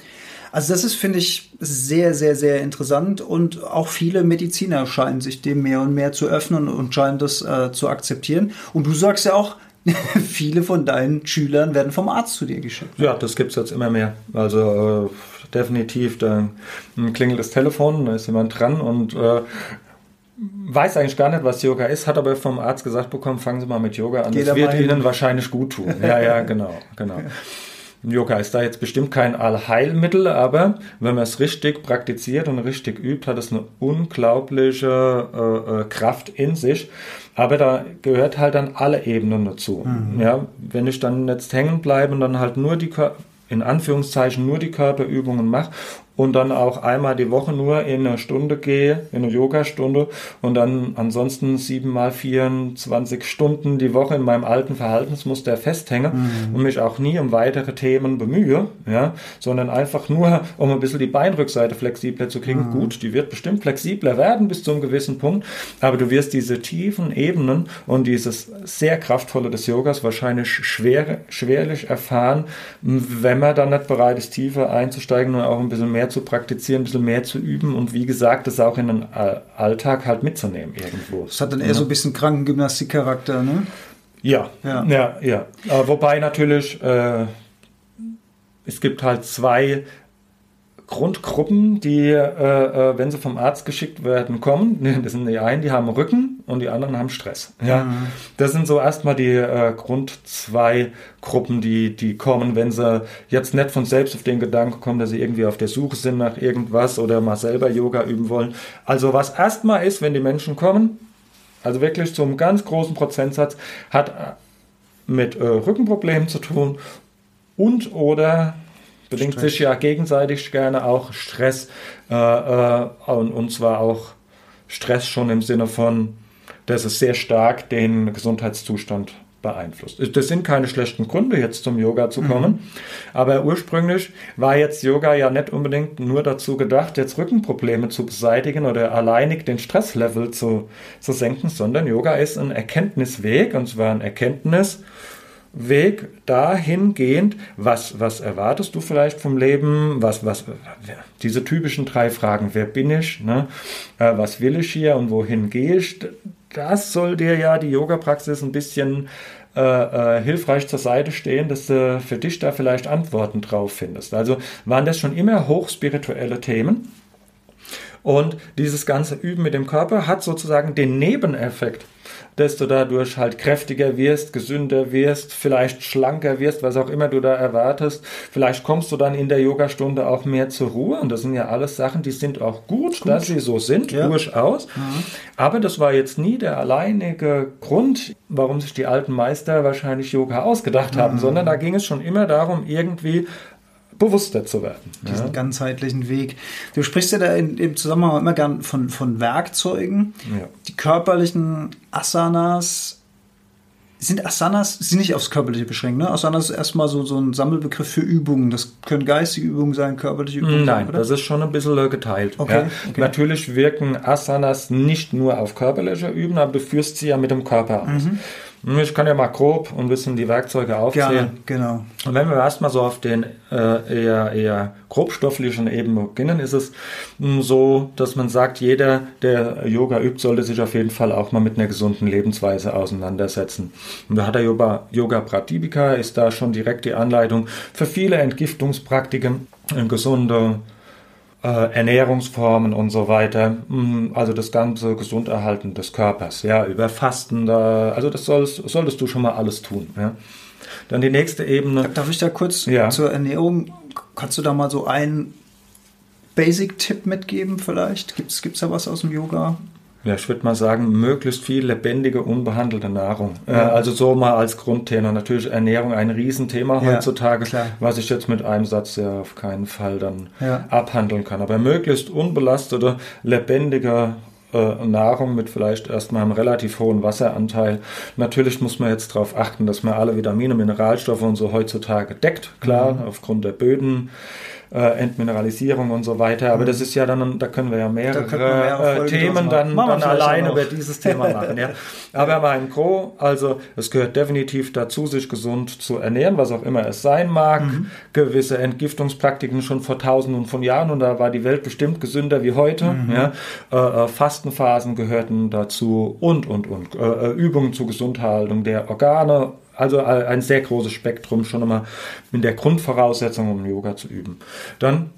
C: Also das ist, finde ich, sehr, sehr, sehr interessant und auch viele Mediziner scheinen sich dem mehr und mehr zu öffnen und scheinen das äh, zu akzeptieren. Und du sagst ja auch, viele von deinen Schülern werden vom Arzt zu dir geschickt.
A: Ja, das gibt es jetzt immer mehr. Also äh, definitiv, da klingelt das Telefon, da ist jemand dran und äh, weiß eigentlich gar nicht, was Yoga ist, hat aber vom Arzt gesagt bekommen, fangen Sie mal mit Yoga an. Geht das wird Ihnen wahrscheinlich gut tun. Ja, ja, genau, genau. Yoga ist da jetzt bestimmt kein Allheilmittel, aber wenn man es richtig praktiziert und richtig übt, hat es eine unglaubliche äh, äh, Kraft in sich. Aber da gehört halt dann alle Ebenen dazu. Mhm. Ja, wenn ich dann jetzt hängen bleibe und dann halt nur die in Anführungszeichen nur die Körperübungen mache und dann auch einmal die Woche nur in eine Stunde gehe, in eine Yogastunde und dann ansonsten sieben mal 24 Stunden die Woche in meinem alten Verhaltensmuster festhänge mhm. und mich auch nie um weitere Themen bemühe, ja, sondern einfach nur, um ein bisschen die Beinrückseite flexibler zu kriegen. Mhm. Gut, die wird bestimmt flexibler werden bis zu einem gewissen Punkt, aber du wirst diese tiefen Ebenen und dieses sehr kraftvolle des Yogas wahrscheinlich schwer, schwerlich erfahren, wenn man dann nicht bereit ist, tiefer einzusteigen und auch ein bisschen mehr mehr zu praktizieren, ein bisschen mehr zu üben und wie gesagt, das auch in den Alltag halt mitzunehmen irgendwo.
C: Das hat dann eher ja. so ein bisschen Krankengymnastik-Charakter, ne?
A: Ja, ja, ja. ja. wobei natürlich, äh, es gibt halt zwei Grundgruppen, die, äh, äh, wenn sie vom Arzt geschickt werden, kommen. Das sind die einen, die haben Rücken und die anderen haben Stress. Ja, mhm. das sind so erstmal die äh, Grund zwei Gruppen, die, die kommen, wenn sie jetzt nicht von selbst auf den Gedanken kommen, dass sie irgendwie auf der Suche sind nach irgendwas oder mal selber Yoga üben wollen. Also was erstmal ist, wenn die Menschen kommen, also wirklich zum ganz großen Prozentsatz, hat äh, mit äh, Rückenproblemen zu tun und oder bedingt Stress. sich ja gegenseitig gerne auch Stress äh, äh, und, und zwar auch Stress schon im Sinne von, dass es sehr stark den Gesundheitszustand beeinflusst. Das sind keine schlechten Gründe, jetzt zum Yoga zu kommen. Mhm. Aber ursprünglich war jetzt Yoga ja nicht unbedingt nur dazu gedacht, jetzt Rückenprobleme zu beseitigen oder alleinig den Stresslevel zu, zu senken, sondern Yoga ist ein Erkenntnisweg, und zwar ein Erkenntnis, Weg dahingehend, was, was erwartest du vielleicht vom Leben, was, was, diese typischen drei Fragen, wer bin ich, ne? Äh, was will ich hier und wohin gehe ich, das soll dir ja die Yoga-Praxis ein bisschen äh, äh, hilfreich zur Seite stehen, dass du für dich da vielleicht Antworten drauf findest. Also waren das schon immer hochspirituelle Themen. Und dieses ganze Üben mit dem Körper hat sozusagen den Nebeneffekt, dass du dadurch halt kräftiger wirst, gesünder wirst, vielleicht schlanker wirst, was auch immer du da erwartest. Vielleicht kommst du dann in der Yogastunde auch mehr zur Ruhe. Und das sind ja alles Sachen, die sind auch gut, gut. dass sie so sind, ja. durchaus. Mhm. Aber das war jetzt nie der alleinige Grund, warum sich die alten Meister wahrscheinlich Yoga ausgedacht mhm. haben, sondern da ging es schon immer darum, irgendwie bewusster zu werden.
C: Diesen ja. ganzheitlichen Weg. Du sprichst ja da in, im Zusammenhang immer gern von, von Werkzeugen. Ja. Die körperlichen Asanas sind Asanas sind nicht aufs Körperliche beschränkt, ne? Asanas ist erstmal so, so ein Sammelbegriff für Übungen. Das können geistige Übungen sein, körperliche Übungen
A: Nein, sein, das ist schon ein bisschen geteilt. Okay, ja. okay. Natürlich wirken Asanas nicht nur auf körperliche Übungen, aber du führst sie ja mit dem Körper aus. Mhm. Ich kann ja mal grob ein bisschen die Werkzeuge aufzählen. Gerne,
C: genau.
A: Und wenn wir erstmal so auf den äh, eher, eher grobstofflichen Ebene beginnen, ist es mh, hm, so, dass man sagt, jeder, der Yoga übt, sollte sich auf jeden Fall auch mal mit einer gesunden Lebensweise auseinandersetzen. Und da hat der Yoga, Yoga Pratipika, ist da schon direkt die Anleitung für viele Entgiftungspraktiken, eine gesunde äh, Ernährungsformen und so weiter. Mm, also das ganze Gesunderhalten des Körpers, ja, über Fasten, da, also das sollst, solltest du schon mal alles tun. Ja. Dann die nächste Ebene.
C: Darf ich da kurz ja. zur Ernährung, kannst du da mal so ein Basic-Tipp mitgeben vielleicht? Gibt es da was aus dem Yoga?
A: Ja, ich würde mal sagen, möglichst viel lebendige, unbehandelte Nahrung. Ja. also so mal als Grundthema. Natürlich Ernährung ein Riesenthema ja, heutzutage, klar. was ich jetzt mit einem Satz ja auf keinen Fall dann ja. abhandeln kann. Aber möglichst unbelastete, lebendige äh, Nahrung mit vielleicht erstmal einem relativ hohen Wasseranteil. Natürlich muss man jetzt darauf achten, dass man alle Vitamine, Mineralstoffe und so heutzutage deckt, klar, mhm. aufgrund der Böden äh, Entmineralisierung und so weiter. Aber mhm. das ist ja dann, da können wir ja mehrere, mehrere äh, Themen dann, dann alleine über dieses Thema machen. Ja. Aber mal im Gro, also es gehört definitiv dazu, sich gesund zu ernähren, was auch immer es sein mag. Mhm. Gewisse Entgiftungspraktiken schon vor tausenden von Jahren und da war die Welt bestimmt gesünder wie heute. Mhm. Ja. Äh, äh Fastenphasen gehörten dazu und, und, und. Äh, äh, Übungen zur Gesundhaltung der Organe also ein sehr großes Spektrum schon einmal in der Grundvoraussetzung, um Yoga zu üben. Dann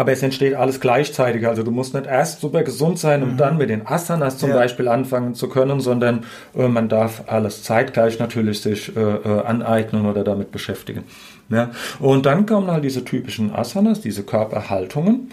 A: aber es entsteht alles gleichzeitig. Also du musst nicht erst super gesund sein, um mhm. dann mit den Asanas zum ja. Beispiel anfangen zu können, sondern äh, man darf alles zeitgleich natürlich sich äh, äh, aneignen oder damit beschäftigen. Ja. Und dann kommen halt diese typischen Asanas, diese Körperhaltungen.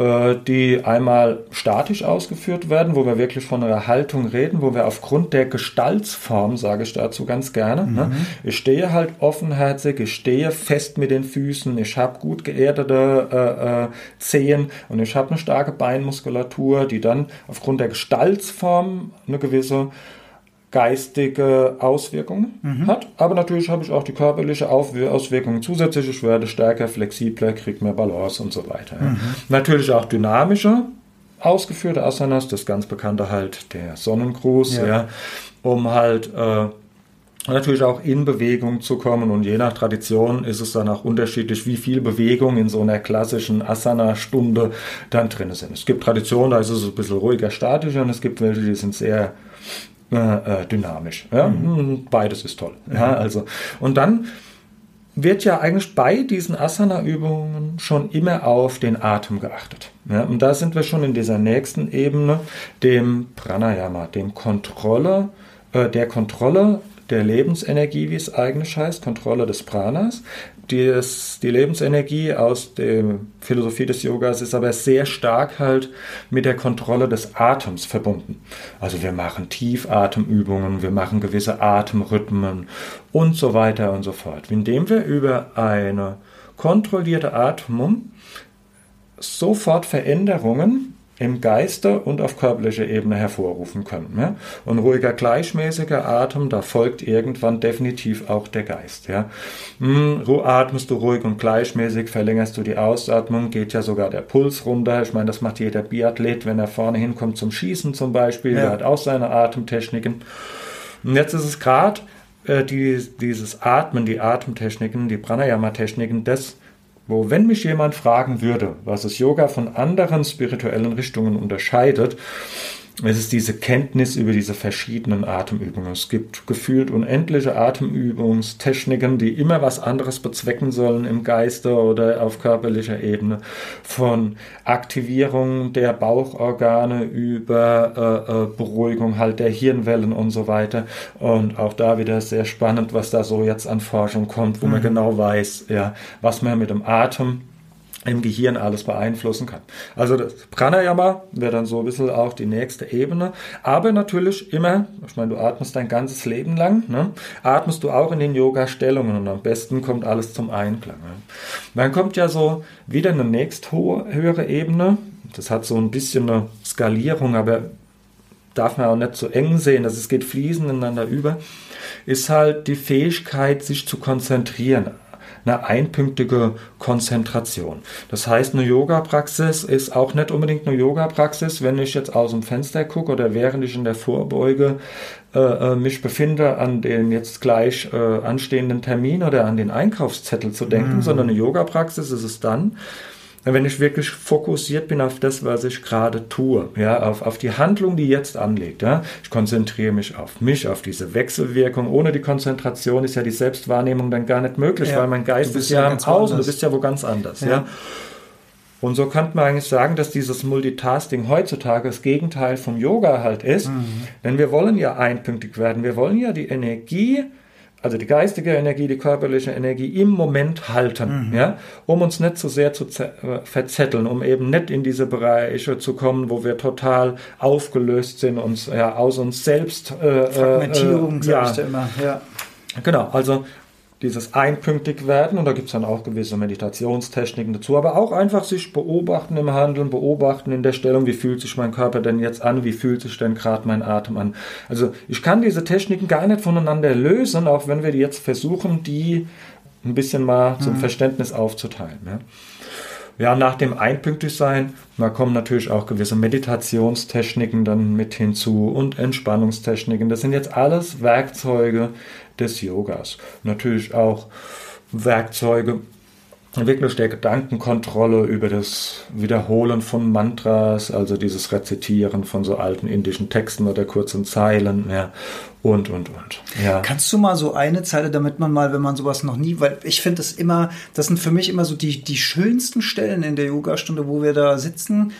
A: Äh, die einmal statisch ausgeführt werden, wo wir wirklich von einer Haltung reden, wo wir aufgrund der Gestaltsform, sage ich dazu ganz gerne, ne, mhm. ne, ich stehe halt offenherzig, ich stehe fest mit den Füßen, ich habe gut geerdete äh, äh, Zehen und ich habe eine starke Beinmuskulatur, die dann aufgrund der Gestaltsform eine gewisse geistige Auswirkungen mhm. hat. Aber natürlich habe ich auch die körperliche Auswirkungen zusätzlich. Ich werde stärker, flexibler, kriege mehr Balance und so weiter. Mhm. Natürlich auch dynamische ausgeführte Asanas, das ganz bekannte halt der Sonnengruß, ja, ja um halt äh, natürlich auch in Bewegung zu kommen und je nach Tradition ist es dann auch unterschiedlich, wie viel Bewegung in so einer klassischen Asana-Stunde dann drin sind. Es gibt Traditionen, da ist es ein bisschen ruhiger, statischer und es gibt welche, die sind sehr äh, äh, dynamisch. Ja? Mhm. Beides ist toll. Mhm. Ja, also. Und dann wird ja eigentlich bei diesen Asana-Übungen schon immer auf den Atem geachtet. Ja, und da sind wir schon in dieser nächsten Ebene, dem Pranayama, dem Kontrolle, äh, der Kontrolle der Lebensenergie, wie es eigentlich heißt, Kontrolle des Pranas. Dies, die Lebensenergie aus der Philosophie des Yogas ist aber sehr stark halt mit der Kontrolle des Atems verbunden. Also wir machen Tiefatemübungen, wir machen gewisse Atemrhythmen und so weiter und so fort. Indem wir über eine kontrollierte Atmung sofort Veränderungen im Geiste und auf körperlicher Ebene hervorrufen können. Ja? Und ruhiger, gleichmäßiger Atem, da folgt irgendwann definitiv auch der Geist. Ja? Hm, atmest du ruhig und gleichmäßig, verlängerst du die Ausatmung, geht ja sogar der Puls runter. Ich meine, das macht jeder Biathlet, wenn er vorne hinkommt zum Schießen zum Beispiel. Ja. Der hat auch seine Atemtechniken. Und jetzt ist es gerade äh, die, dieses Atmen, die Atemtechniken, die Pranayama-Techniken, das wo wenn mich jemand fragen würde, was es Yoga von anderen spirituellen Richtungen unterscheidet, es ist diese Kenntnis über diese verschiedenen Atemübungen. Es gibt gefühlt unendliche Atemübungstechniken, die immer was anderes bezwecken sollen im Geiste oder auf körperlicher Ebene. Von Aktivierung der Bauchorgane über äh, äh, Beruhigung halt der Hirnwellen und so weiter. Und auch da wieder sehr spannend, was da so jetzt an Forschung kommt, wo mhm. man genau weiß, ja, was man mit dem Atem im Gehirn alles beeinflussen kann. Also das Pranayama wäre dann so ein bisschen auch die nächste Ebene. Aber natürlich immer, ich meine, du atmest dein ganzes Leben lang, ne? atmest du auch in den Yoga-Stellungen und am besten kommt alles zum Einklang. Ne? Dann kommt ja so wieder eine nächst höhere Ebene. Das hat so ein bisschen eine Skalierung, aber darf man auch nicht so eng sehen, dass es geht fließend ineinander über, ist halt die Fähigkeit, sich zu konzentrieren eine einpünktige Konzentration. Das heißt, eine Yoga-Praxis ist auch nicht unbedingt eine Yoga-Praxis, wenn ich jetzt aus dem Fenster gucke oder während ich in der Vorbeuge äh, äh, mich befinde, an den jetzt gleich äh, anstehenden Termin oder an den Einkaufszettel zu denken, mhm. sondern eine Yoga-Praxis ist es dann, wenn ich wirklich fokussiert bin auf das, was ich gerade tue, ja, auf, auf die Handlung, die jetzt anlegt, ja, ich konzentriere mich auf mich, auf diese Wechselwirkung. Ohne die Konzentration ist ja die Selbstwahrnehmung dann gar nicht möglich, ja, weil mein Geist ist ja, ja im Außen, du bist ja wo ganz anders, ja. ja. Und so könnte man eigentlich sagen, dass dieses Multitasking heutzutage das Gegenteil vom Yoga halt ist. Mhm. Denn wir wollen ja einpünktig werden. Wir wollen ja die Energie also die geistige Energie, die körperliche Energie im Moment halten, mhm. ja, um uns nicht zu so sehr zu äh, verzetteln, um eben nicht in diese Bereiche zu kommen, wo wir total aufgelöst sind, uns ja aus uns selbst
C: äh, äh Fragmentierung, äh, ja, immer, ja.
A: Genau, also dieses einpünktig werden und da gibt es dann auch gewisse Meditationstechniken dazu, aber auch einfach sich beobachten im Handeln, beobachten in der Stellung, wie fühlt sich mein Körper denn jetzt an, wie fühlt sich denn gerade mein Atem an. Also ich kann diese Techniken gar nicht voneinander lösen, auch wenn wir jetzt versuchen, die ein bisschen mal zum mhm. Verständnis aufzuteilen. Ja. Ja, nach dem Einpünktigsein, da kommen natürlich auch gewisse Meditationstechniken dann mit hinzu und Entspannungstechniken. Das sind jetzt alles Werkzeuge, des Yogas. Natürlich auch Werkzeuge, wirklich der Gedankenkontrolle über das Wiederholen von Mantras, also dieses Rezitieren von so alten indischen Texten oder kurzen Zeilen, ja, und, und, und.
C: Ja. Kannst du mal so eine Zeile, damit man mal, wenn man sowas noch nie, weil ich finde das immer, das sind für mich immer so die, die schönsten Stellen in der Yogastunde, wo wir da sitzen,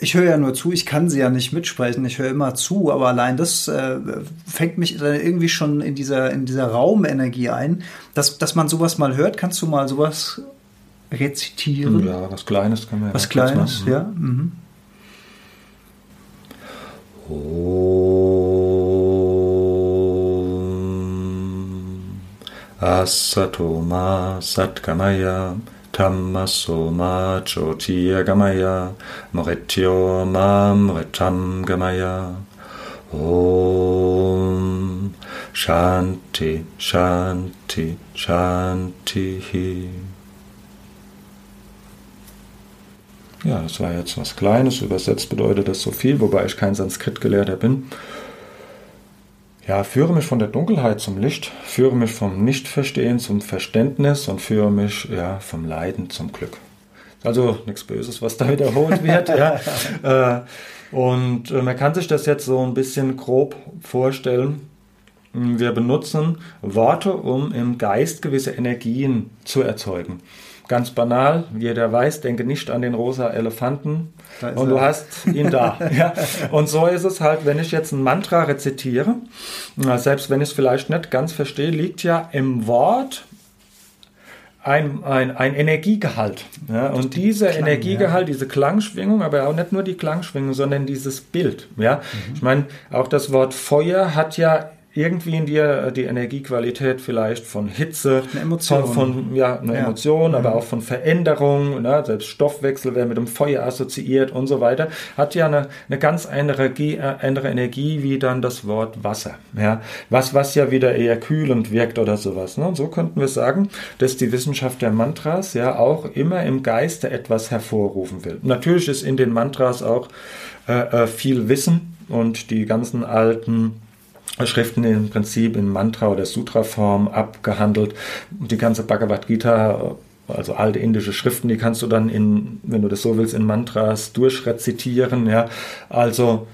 C: ich höre ja nur zu, ich kann sie ja nicht mitsprechen, ich höre immer zu, aber allein das äh, fängt mich dann irgendwie schon in dieser, in dieser Raumenergie ein, dass, dass man sowas mal hört. Kannst du mal sowas rezitieren?
A: Ja, was Kleines kann man
C: Was Kleines, ja. Mhm.
A: Asatoma Satkamaya Tammasoma Gamaya Moretyo Mamretam Gamaya Om Shanti Shanti Shanti Ja, das war jetzt was Kleines. Übersetzt bedeutet das so viel, wobei ich kein Sanskrit-Gelehrter bin. Ja, führe mich von der Dunkelheit zum Licht, führe mich vom Nichtverstehen zum Verständnis und führe mich ja, vom Leiden zum Glück. Also nichts Böses, was da wiederholt wird. ja. Äh, und äh, man kann sich das jetzt so ein bisschen grob vorstellen. Wir benutzen Worte, um im Geist gewisse Energien zu erzeugen. Ganz banal, jeder weiß, denke nicht an den rosa Elefanten und du hast ihn da. ja. Und so ist es halt, wenn ich jetzt ein Mantra rezitiere, selbst wenn ich es vielleicht nicht ganz verstehe, liegt ja im Wort ein, ein, ein Energiegehalt. Ja, und dieser Klang, Energiegehalt, ja. diese Klangschwingung, aber auch nicht nur die Klangschwingung, sondern dieses Bild. Ja? Mhm. Ich meine, auch das Wort Feuer hat ja irgendwie in dir äh, die Energiequalität vielleicht von Hitze,
C: eine Emotion,
A: von, von ja, eine ja. Emotion, aber mhm. auch von Veränderung, ne? selbst Stoffwechsel, wer mit dem Feuer assoziiert und so weiter, hat ja eine, eine ganz andere, äh, andere Energie wie dann das Wort Wasser. Ja? Was, was ja wieder eher kühlend wirkt oder sowas. Ne? Und so könnten wir sagen, dass die Wissenschaft der Mantras ja auch immer im Geiste etwas hervorrufen will. Natürlich ist in den Mantras auch äh, äh viel Wissen und die ganzen alten Schriften im Prinzip in Mantra- oder Sutra-Form abgehandelt. Die ganze Bhagavad Gita, also alte indische Schriften, die kannst du dann in, wenn du das so willst, in Mantras durchrezitieren. Ja. Also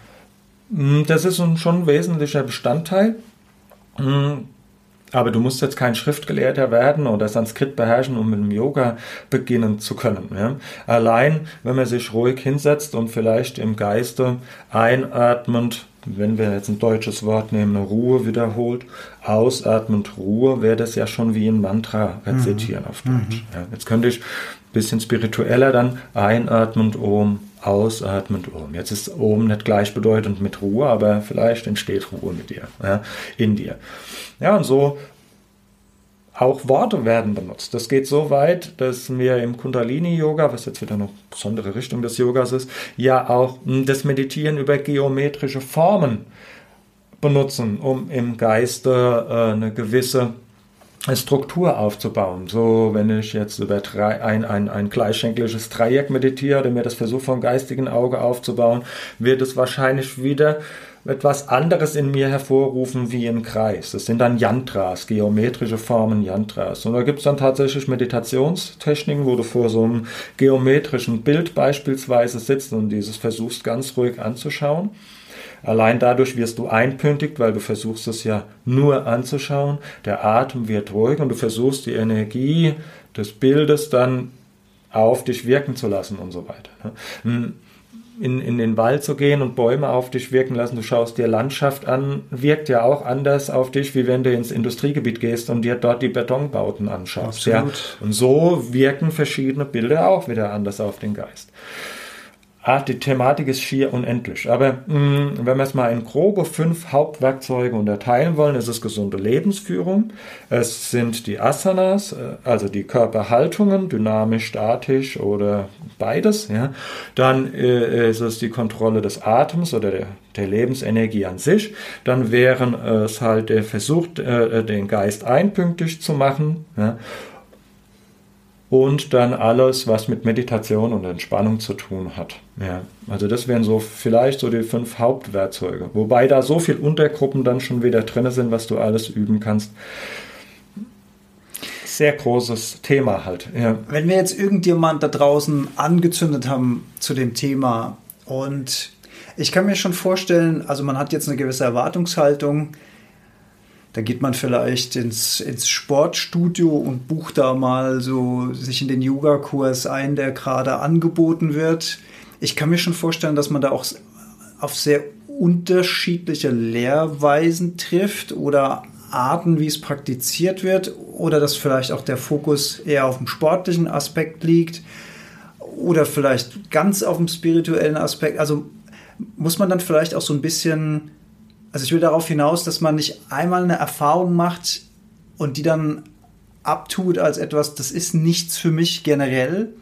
A: hm, das ist schon ein wesentlicher Bestandteil. Hm, aber du musst jetzt kein Schriftgelehrter werden oder Sanskrit beherrschen, um mit dem Yoga beginnen zu können. Ja? Allein, wenn man sich ruhig hinsetzt und vielleicht im Geiste einatmend wenn wir jetzt ein deutsches Wort nehmen, Ruhe wiederholt, ausatmend Ruhe, wäre das ja schon wie ein Mantra rezitieren mhm. auf Deutsch. Mhm. Ja, jetzt könnte ich ein bisschen spiritueller dann einatmend Om, ausatmend Om. Jetzt ist Om nicht gleichbedeutend mit Ruhe, aber vielleicht entsteht Ruhe mit dir, ja, in dir. Ja, und so auch Worte werden benutzt. Das geht so weit, dass wir im Kundalini-Yoga, was jetzt wieder eine besondere Richtung des Yogas ist, ja auch hm, das Meditieren über geometrische Formen benutzen, um im Geiste äh, eine gewisse Struktur aufzubauen. So, wenn ich jetzt über drei, ein, ein, ein gleichschenkliges Dreieck meditiere oder mir das versuche vom geistigen Auge aufzubauen, wird es wahrscheinlich wieder etwas anderes in mir hervorrufen wie ein Kreis. Das sind dann Yantras, geometrische Formen Yantras. Und da gibt es dann tatsächlich Meditationstechniken, wo du vor so einem geometrischen Bild beispielsweise sitzt und dieses versuchst ganz ruhig anzuschauen. Allein dadurch wirst du einpüntigt, weil du versuchst es ja nur anzuschauen. Der Atem wird ruhig und du versuchst die Energie des Bildes dann auf dich wirken zu lassen und so weiter. Ne? In, in den Wald zu gehen und Bäume auf dich wirken lassen, du schaust dir Landschaft an, wirkt ja auch anders auf dich, wie wenn du ins Industriegebiet gehst und dir dort die Betonbauten anschaust. Ja. Und so wirken verschiedene Bilder auch wieder anders auf den Geist. Ah, die Thematik ist schier unendlich. Aber mh, mm, wenn wir es mal in grobe fünf Hauptwerkzeuge unterteilen wollen, ist es gesunde Lebensführung. Es sind die Asanas, äh, also die Körperhaltungen, dynamisch, statisch oder beides. Ja. Dann äh, ist es die Kontrolle des Atems oder der, der Lebensenergie an sich. Dann wären es halt der Versuch, äh, den Geist einpünktig zu machen. Ja und dann alles, was mit Meditation und Entspannung zu tun hat. Ja, also das wären so vielleicht so die fünf Hauptwerkzeuge, wobei da so viel Untergruppen dann schon wieder drin sind, was du alles üben kannst. Sehr großes Thema halt. Ja.
C: Wenn wir jetzt irgendjemand da draußen angezündet haben zu dem Thema und ich kann mir schon vorstellen, also man hat jetzt eine gewisse Erwartungshaltung, da geht man vielleicht ins, ins Sportstudio und bucht da mal so sich in den Yoga-Kurs ein, der gerade angeboten wird. Ich kann mir schon vorstellen, dass man da auch auf sehr unterschiedliche Lehrweisen trifft oder Arten, wie es praktiziert wird, oder dass vielleicht auch der Fokus eher auf dem sportlichen Aspekt liegt oder vielleicht ganz auf dem spirituellen Aspekt. Also muss man dann vielleicht auch so ein bisschen also ich will darauf hinaus, dass man nicht einmal eine Erfahrung macht und die dann abtut als etwas, das ist nichts für mich generell,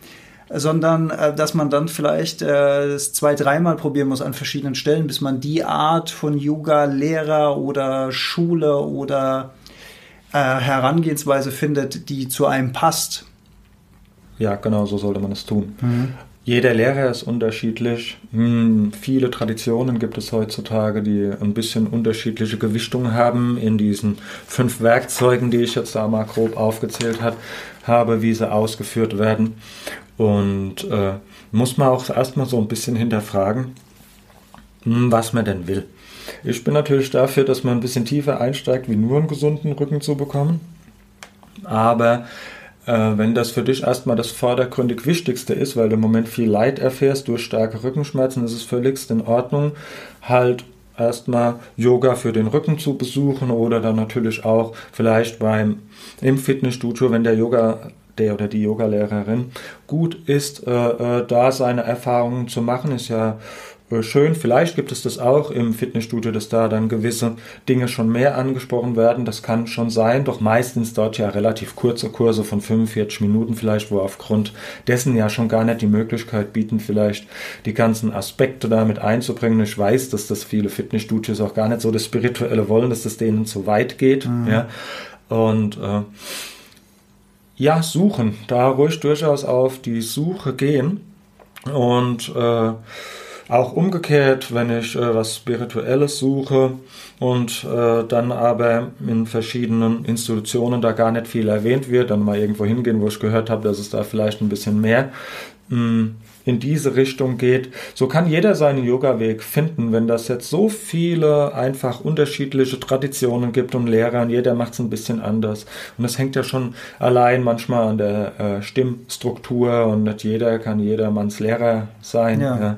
C: sondern äh, dass man dann vielleicht äh, das zwei, dreimal probieren muss an verschiedenen Stellen, bis man die Art von Yoga-Lehrer oder Schule oder äh, Herangehensweise findet, die zu einem passt.
A: Ja, genau, so sollte man es tun. Mhm. Jeder Lehrer ist unterschiedlich. Hm, viele Traditionen gibt es heutzutage, die ein bisschen unterschiedliche Gewichtungen haben in diesen fünf Werkzeugen, die ich jetzt da mal grob aufgezählt hat, habe, wie sie ausgeführt werden. Und äh, muss man auch erstmal so ein bisschen hinterfragen, hm, was man denn will. Ich bin natürlich dafür, dass man ein bisschen tiefer einsteigt, wie nur einen gesunden Rücken zu bekommen. Aber wenn das für dich erstmal das vordergründig Wichtigste ist, weil du im Moment viel Leid erfährst durch starke Rückenschmerzen, ist es völligst in Ordnung, halt erstmal Yoga für den Rücken zu besuchen oder dann natürlich auch vielleicht beim im Fitnessstudio, wenn der Yoga der oder die Yogalehrerin gut ist, äh, äh, da seine Erfahrungen zu machen, ist ja äh, schön. Vielleicht gibt es das auch im Fitnessstudio, dass da dann gewisse Dinge schon mehr angesprochen werden. Das kann schon sein, doch meistens dort ja relativ kurze Kurse von 45 Minuten vielleicht, wo aufgrund dessen ja schon gar nicht die Möglichkeit bieten, vielleicht die ganzen Aspekte damit einzubringen. Ich weiß, dass das viele Fitnessstudios auch gar nicht so das Spirituelle wollen, dass das denen zu weit geht. Mhm. Ja. Und äh, ja, suchen, da ruhig durchaus auf die Suche gehen und äh, auch umgekehrt, wenn ich äh, was Spirituelles suche und äh, dann aber in verschiedenen Institutionen da gar nicht viel erwähnt wird, dann mal irgendwo hingehen, wo ich gehört habe, dass es da vielleicht ein bisschen mehr mh, hm, in diese Richtung geht. So kann jeder seinen Yoga-Weg finden, wenn das jetzt so viele einfach unterschiedliche Traditionen gibt und Lehrer und jeder macht es ein bisschen anders. Und das hängt ja schon allein manchmal an der äh, Stimmstruktur und nicht jeder kann jedermanns Lehrer sein. Ja. Ja.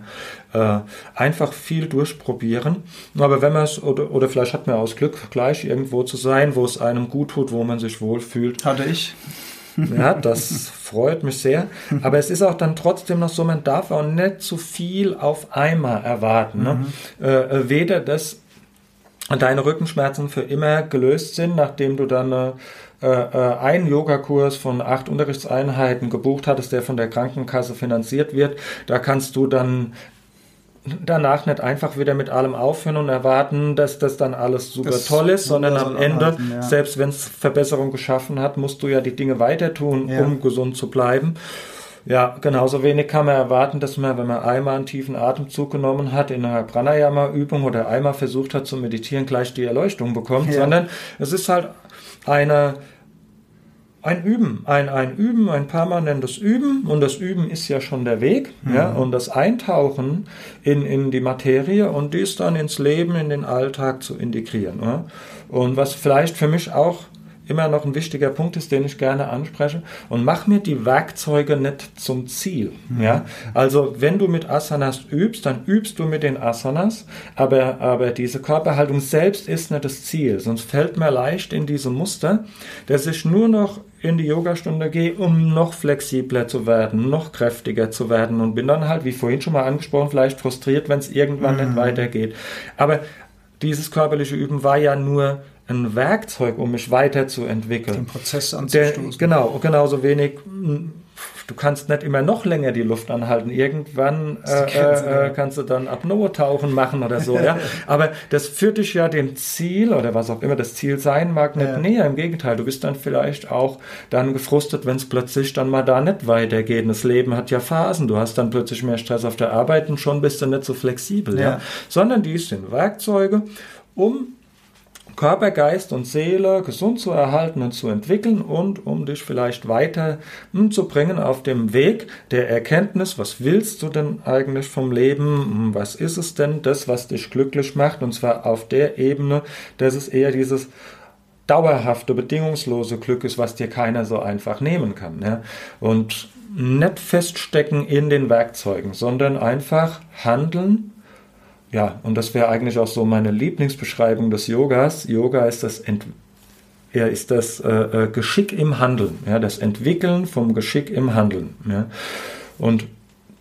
A: Äh, einfach viel durchprobieren. Aber wenn man es, oder, oder vielleicht hat man aus Glück gleich irgendwo zu sein, wo es einem gut tut, wo man sich wohlfühlt.
C: Hatte ich.
A: Ja, das freut mich sehr. Aber es ist auch dann trotzdem noch so, man darf auch nicht zu viel auf einmal erwarten. Ne? Mhm. Äh, äh weder, dass deine Rückenschmerzen für immer gelöst sind, nachdem du dann äh, äh, einen Yogakurs von acht Unterrichtseinheiten gebucht hattest, der von der Krankenkasse finanziert wird. Da kannst du dann danach nicht einfach wieder mit allem aufhören und erwarten, dass das dann alles super das toll ist, sondern am Ende, anhalten, ja. selbst wenn es Verbesserung geschaffen hat, musst du ja die Dinge weiter tun, ja. um gesund zu bleiben. Ja, genauso wenig kann man erwarten, dass man, wenn man einmal einen tiefen Atemzug genommen hat in einer Pranayama-Übung oder einmal versucht hat zu meditieren, gleich die Erleuchtung bekommt, ja. sondern es ist halt eine ein Üben, ein, ein Üben, ein permanentes Üben und das Üben ist ja schon der Weg, mhm. ja, und das Eintauchen in, in die Materie und dies dann ins Leben, in den Alltag zu integrieren. Ja. Und was vielleicht für mich auch immer noch ein wichtiger Punkt ist, den ich gerne anspreche. Und mach mir die Werkzeuge nicht zum Ziel. Mhm. Ja? Also wenn du mit Asanas übst, dann übst du mit den Asanas, aber, aber diese Körperhaltung selbst ist nicht das Ziel. Sonst fällt mir leicht in diese Muster, dass ich nur noch in die Yogastunde gehe, um noch flexibler zu werden, noch kräftiger zu werden und bin dann halt, wie vorhin schon mal angesprochen, vielleicht frustriert, wenn es irgendwann mhm. nicht weitergeht. Aber dieses körperliche Üben war ja nur ein Werkzeug, um mich weiterzuentwickeln. Den
C: Prozess anzustoßen. Der,
A: genau, genauso wenig du kannst nicht immer noch länger die Luft anhalten. Irgendwann äh, äh, kannst du dann Apnoe-Tauchen machen oder so. ja. Aber das führt dich ja dem Ziel oder was auch immer das Ziel sein mag, nicht ja. näher. Im Gegenteil, du bist dann vielleicht auch dann gefrustet, wenn es plötzlich dann mal da nicht weitergeht. das Leben hat ja Phasen. Du hast dann plötzlich mehr Stress auf der Arbeit und schon bist du nicht so flexibel. Ja. ja. Sondern dies sind Werkzeuge, um Körper, Geist und Seele gesund zu erhalten und zu entwickeln und um dich vielleicht weiter hm, zu bringen auf dem Weg der Erkenntnis, was willst du denn eigentlich vom Leben, hm, was ist es denn das, was dich glücklich macht und zwar auf der Ebene, dass es eher dieses dauerhafte, bedingungslose Glück ist, was dir keiner so einfach nehmen kann. Ja? Und nicht feststecken in den Werkzeugen, sondern einfach handeln ja, und das wäre eigentlich auch so meine Lieblingsbeschreibung des Yogas. Yoga ist das, Ent ja, ist das äh, äh, Geschick im Handeln, ja, das Entwickeln vom Geschick im Handeln. Ja. Und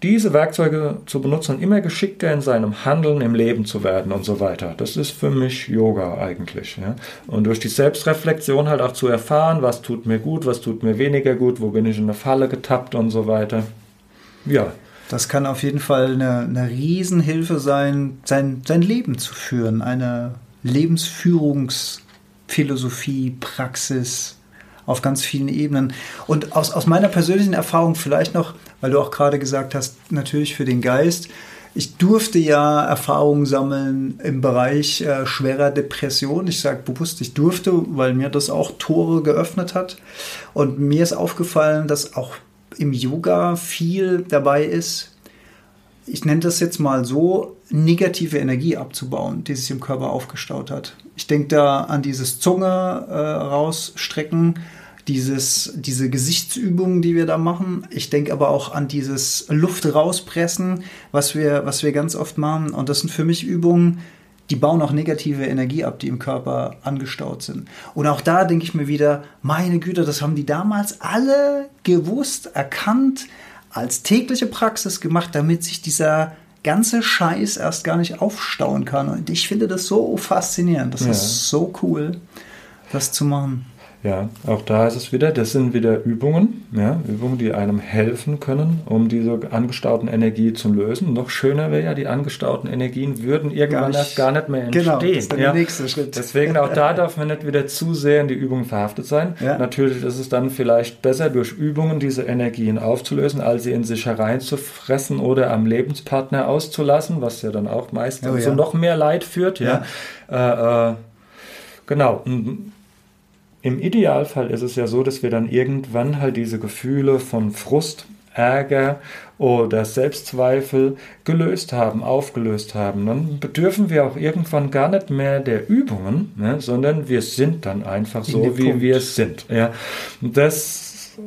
A: diese Werkzeuge zu benutzen, immer geschickter in seinem Handeln im Leben zu werden und so weiter. Das ist für mich Yoga eigentlich. Ja? Und durch die Selbstreflexion halt auch zu erfahren, was tut mir gut, was tut mir weniger gut, wo bin ich in eine Falle getappt und so weiter. Ja,
C: das kann auf jeden Fall eine, eine Riesenhilfe sein, sein, sein Leben zu führen. Eine Lebensführungsphilosophie, Praxis auf ganz vielen Ebenen. Und aus, aus meiner persönlichen Erfahrung vielleicht noch, weil du auch gerade gesagt hast, natürlich für den Geist. Ich durfte ja Erfahrungen sammeln im Bereich äh, schwerer Depression. Ich sage bewusst, ich durfte, weil mir das auch Tore geöffnet hat. Und mir ist aufgefallen, dass auch im Yoga viel dabei ist, ich nenne das jetzt mal so, negative Energie abzubauen, die sich im Körper aufgestaut hat. Ich denke da an dieses Zunge äh, rausstrecken, dieses, diese Gesichtsübungen, die wir da machen. Ich denke aber auch an dieses Luft rauspressen, was wir, was wir ganz oft machen. Und das sind für mich Übungen, die bauen auch negative Energie ab, die im Körper angestaut sind. Und auch da denke ich mir wieder, meine Güte, das haben die damals alle gewusst, erkannt, als tägliche Praxis gemacht, damit sich dieser ganze Scheiß erst gar nicht aufstauen kann. Und ich finde das so faszinierend. Das ja. ist so cool, das zu machen.
A: Ja, auch da ist es wieder, das sind wieder Übungen, ja, Übungen, die einem helfen können, um diese angestauten Energie zu lösen. Noch schöner wäre ja, die angestauten Energien würden irgendwann gar erst gar nicht mehr entstehen. Genau, das ist dann ja. der nächste Schritt. Deswegen auch da darf man nicht wieder zu sehr in die Übung verhaftet sein. Ja. Natürlich ist es dann vielleicht besser, durch Übungen diese Energien aufzulösen, als sie in sich hereinzufressen oder am Lebenspartner auszulassen, was ja dann auch meistens oh, ja. so noch mehr Leid führt. Ja, äh, äh, genau. Im Idealfall ist es ja so, dass wir dann irgendwann halt diese Gefühle von Frust, Ärger oder Selbstzweifel gelöst haben, aufgelöst haben. Dann bedürfen wir auch irgendwann gar nicht mehr der Übungen, ne, sondern wir sind dann einfach so, wie Punkt. wir sind. Ja, das,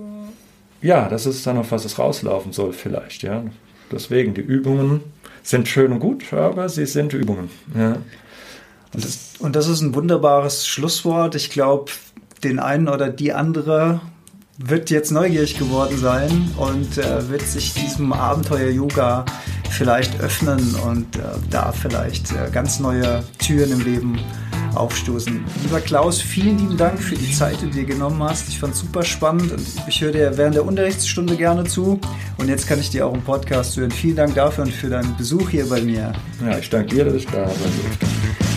A: ja, das ist dann auf was es rauslaufen soll vielleicht. Ja, deswegen die Übungen sind schön und gut, aber sie sind Übungen. Ja.
C: Und das, und das ist ein wunderbares Schlusswort. Ich glaube, den einen oder die andere wird jetzt neugierig geworden sein und äh, wird sich diesem Abenteuer Yoga vielleicht öffnen und äh, da vielleicht äh, ganz neue Türen im Leben aufstoßen. Lieber Klaus, vielen lieben Dank für die Zeit, die du dir genommen hast. Ich fand es super spannend und ich höre dir während der Unterrichtsstunde gerne zu. Und jetzt kann ich dir auch im Podcast hören. Vielen Dank dafür und für deinen Besuch hier bei mir.
A: Ja, ich danke dir, dass ich da durfte.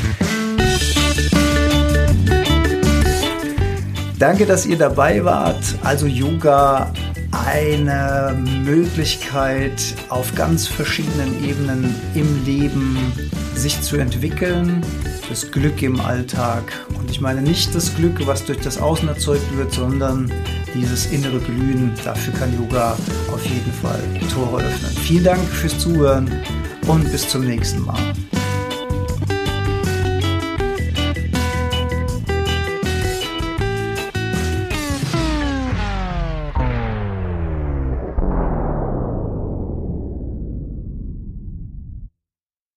C: Danke, dass ihr dabei wart. Also Yoga, eine Möglichkeit auf ganz verschiedenen Ebenen im Leben sich zu entwickeln. Das Glück im Alltag. Und ich meine nicht das Glück, was durch das Außen erzeugt wird, sondern dieses innere Glühen. Dafür kann Yoga auf jeden Fall Tore öffnen. Vielen Dank fürs Zuhören und bis zum nächsten Mal.